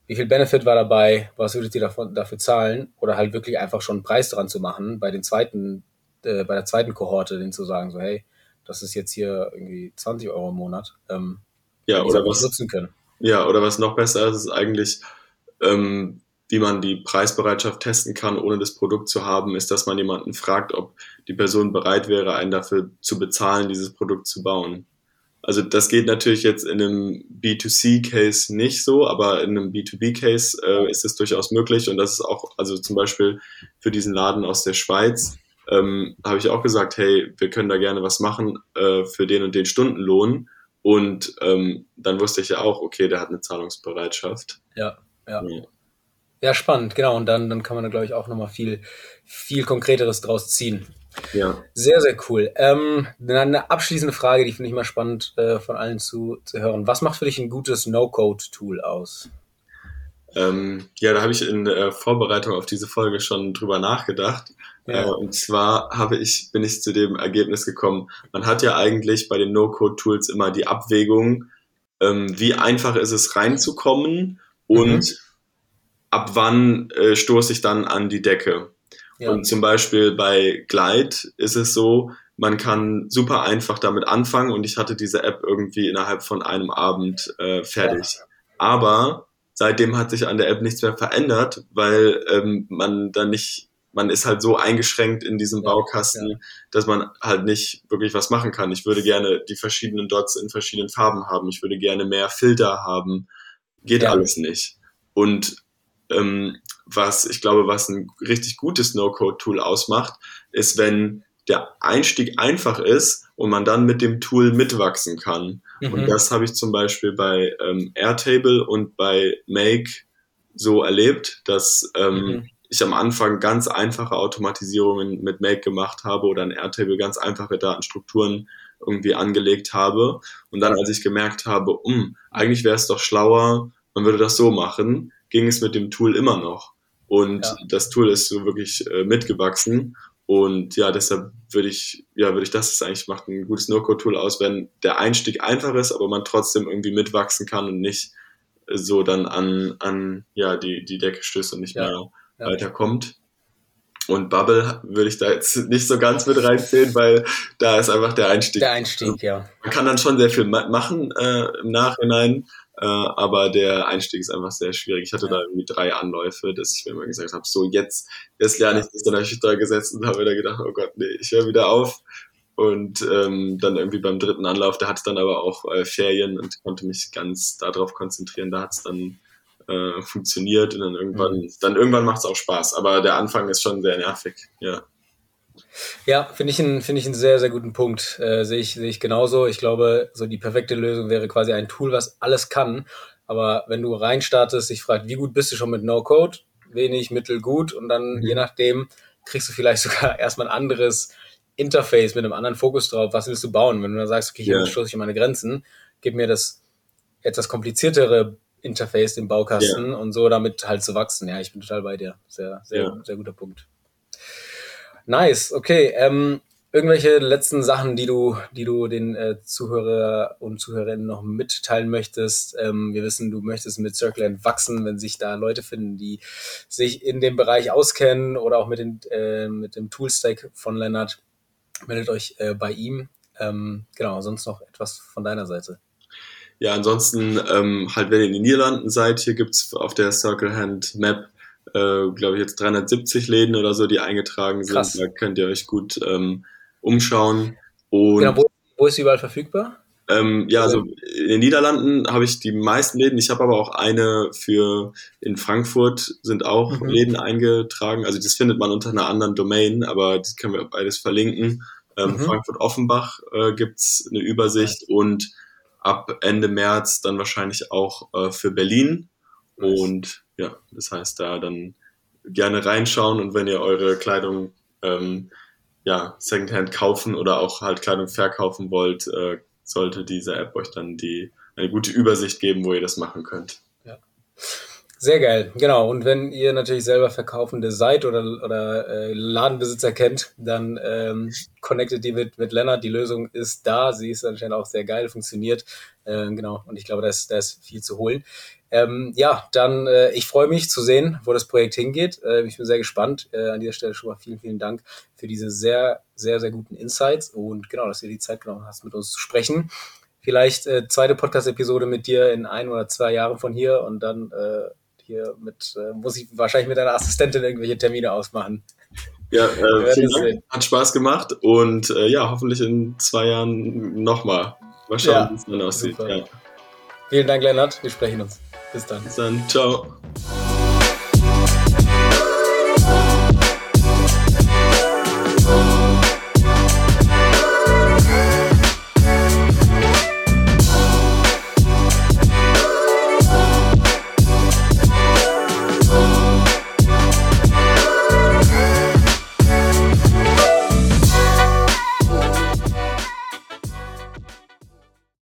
wie viel Benefit war dabei, was würdet ihr davon, dafür zahlen? Oder halt wirklich einfach schon einen Preis dran zu machen bei den zweiten äh, bei der zweiten Kohorte denen zu sagen, so hey, das ist jetzt hier irgendwie 20 Euro im Monat. Ähm, ja, oder was nutzen können. Ja, oder was noch besser ist, ist eigentlich, ähm, wie man die Preisbereitschaft testen kann, ohne das Produkt zu haben, ist, dass man jemanden fragt, ob die Person bereit wäre, einen dafür zu bezahlen, dieses Produkt zu bauen. Also das geht natürlich jetzt in einem B2C-Case nicht so, aber in einem B2B-Case äh, ist es durchaus möglich und das ist auch, also zum Beispiel für diesen Laden aus der Schweiz, ähm, habe ich auch gesagt, hey, wir können da gerne was machen äh, für den und den Stundenlohn. Und ähm, dann wusste ich ja auch, okay, der hat eine Zahlungsbereitschaft. Ja, ja. Ja, ja spannend, genau. Und dann, dann kann man da, glaube ich, auch nochmal viel, viel Konkreteres draus ziehen. Ja. Sehr, sehr cool. Ähm, eine abschließende Frage, die finde ich mal spannend äh, von allen zu, zu hören. Was macht für dich ein gutes No-Code-Tool aus? Ähm, ja, da habe ich in der Vorbereitung auf diese Folge schon drüber nachgedacht. Ja. Äh, und zwar habe ich, bin ich zu dem Ergebnis gekommen, man hat ja eigentlich bei den No-Code-Tools immer die Abwägung, ähm, wie einfach ist es reinzukommen und mhm. ab wann äh, stoße ich dann an die Decke. Ja. Und zum Beispiel bei Glide ist es so, man kann super einfach damit anfangen und ich hatte diese App irgendwie innerhalb von einem Abend äh, fertig. Ja. Aber seitdem hat sich an der App nichts mehr verändert, weil ähm, man dann nicht, man ist halt so eingeschränkt in diesem ja, Baukasten, ja. dass man halt nicht wirklich was machen kann. Ich würde gerne die verschiedenen Dots in verschiedenen Farben haben. Ich würde gerne mehr Filter haben. geht ja. alles nicht. Und ähm, was ich glaube, was ein richtig gutes No-Code-Tool ausmacht, ist, wenn der Einstieg einfach ist und man dann mit dem Tool mitwachsen kann. Mhm. Und das habe ich zum Beispiel bei ähm, Airtable und bei Make so erlebt, dass ähm, mhm. Ich am Anfang ganz einfache Automatisierungen mit Make gemacht habe oder in Airtable ganz einfache Datenstrukturen irgendwie angelegt habe. Und dann, als ich gemerkt habe, um, eigentlich wäre es doch schlauer, man würde das so machen, ging es mit dem Tool immer noch. Und ja. das Tool ist so wirklich äh, mitgewachsen. Und ja, deshalb würde ich, ja, würde ich das ist eigentlich macht ein gutes No-Code-Tool aus, wenn der Einstieg einfach ist, aber man trotzdem irgendwie mitwachsen kann und nicht so dann an, an ja, die, die Decke stößt und nicht ja. mehr ja. weiterkommt. Und Bubble würde ich da jetzt nicht so ganz mit reinzählen, weil da ist einfach der Einstieg. Der Einstieg, ja. Man kann dann schon sehr viel machen äh, im Nachhinein, äh, aber der Einstieg ist einfach sehr schwierig. Ich hatte ja. da irgendwie drei Anläufe, dass ich mir immer gesagt habe, so jetzt, jetzt lerne ich das. Dann habe ich da gesetzt und habe mir da gedacht, oh Gott, nee, ich höre wieder auf. Und ähm, dann irgendwie beim dritten Anlauf, da hatte dann aber auch äh, Ferien und konnte mich ganz darauf konzentrieren. Da hat es dann äh, funktioniert und dann irgendwann, mhm. dann irgendwann macht es auch Spaß. Aber der Anfang ist schon sehr nervig, ja. Ja, finde ich, einen, finde ich einen sehr, sehr guten Punkt. Äh, Sehe ich, sehe ich genauso. Ich glaube, so die perfekte Lösung wäre quasi ein Tool, was alles kann. Aber wenn du reinstartest, ich frage, wie gut bist du schon mit No-Code? Wenig, mittel, gut. Und dann, mhm. je nachdem, kriegst du vielleicht sogar erstmal ein anderes Interface mit einem anderen Fokus drauf. Was willst du bauen? Wenn du dann sagst, okay, hier ja. stoße ich meine Grenzen, gib mir das etwas kompliziertere Interface, den Baukasten ja. und so damit halt zu wachsen. Ja, ich bin total bei dir. Sehr, sehr, ja. sehr guter Punkt. Nice, okay. Ähm, irgendwelche letzten Sachen, die du, die du den äh, Zuhörer und Zuhörerinnen noch mitteilen möchtest? Ähm, wir wissen, du möchtest mit Circle wachsen, wenn sich da Leute finden, die sich in dem Bereich auskennen oder auch mit, den, äh, mit dem Toolstack von Lennart. Meldet euch äh, bei ihm. Ähm, genau, sonst noch etwas von deiner Seite. Ja, ansonsten ähm, halt, wenn ihr in den Niederlanden seid, hier gibt's auf der Circle Hand Map äh, glaube ich, jetzt 370 Läden oder so, die eingetragen sind. Krass. Da könnt ihr euch gut ähm, umschauen. Und, genau, wo, wo ist überall verfügbar? Ähm, ja, also in den Niederlanden habe ich die meisten Läden. Ich habe aber auch eine für in Frankfurt sind auch mhm. Läden eingetragen. Also das findet man unter einer anderen Domain, aber das können wir beides verlinken. Ähm, mhm. Frankfurt Offenbach äh, gibt's eine Übersicht und ab Ende März dann wahrscheinlich auch äh, für Berlin. Nice. Und ja, das heißt, da dann gerne reinschauen und wenn ihr eure Kleidung ähm, ja, Secondhand kaufen oder auch halt Kleidung verkaufen wollt, äh, sollte diese App euch dann die eine gute Übersicht geben, wo ihr das machen könnt. Ja. Sehr geil, genau. Und wenn ihr natürlich selber Verkaufende seid oder, oder äh, Ladenbesitzer kennt, dann ähm, connectet die mit, mit Lennart. Die Lösung ist da. Sie ist anscheinend auch sehr geil, funktioniert. Äh, genau. Und ich glaube, da ist, da ist viel zu holen. Ähm, ja, dann äh, ich freue mich zu sehen, wo das Projekt hingeht. Äh, ich bin sehr gespannt. Äh, an dieser Stelle schon mal vielen, vielen Dank für diese sehr, sehr, sehr guten Insights und genau, dass dir die Zeit genommen hast, mit uns zu sprechen. Vielleicht äh, zweite Podcast-Episode mit dir in ein oder zwei Jahren von hier und dann äh, hier mit, äh, muss ich wahrscheinlich mit deiner Assistentin irgendwelche Termine ausmachen. Ja, äh, vielen Dank. hat Spaß gemacht und äh, ja, hoffentlich in zwei Jahren nochmal. Mal schauen, ja, wie es dann aussieht. Ja. Vielen Dank, Lennart. Wir sprechen uns. Bis dann. Bis dann. Ciao.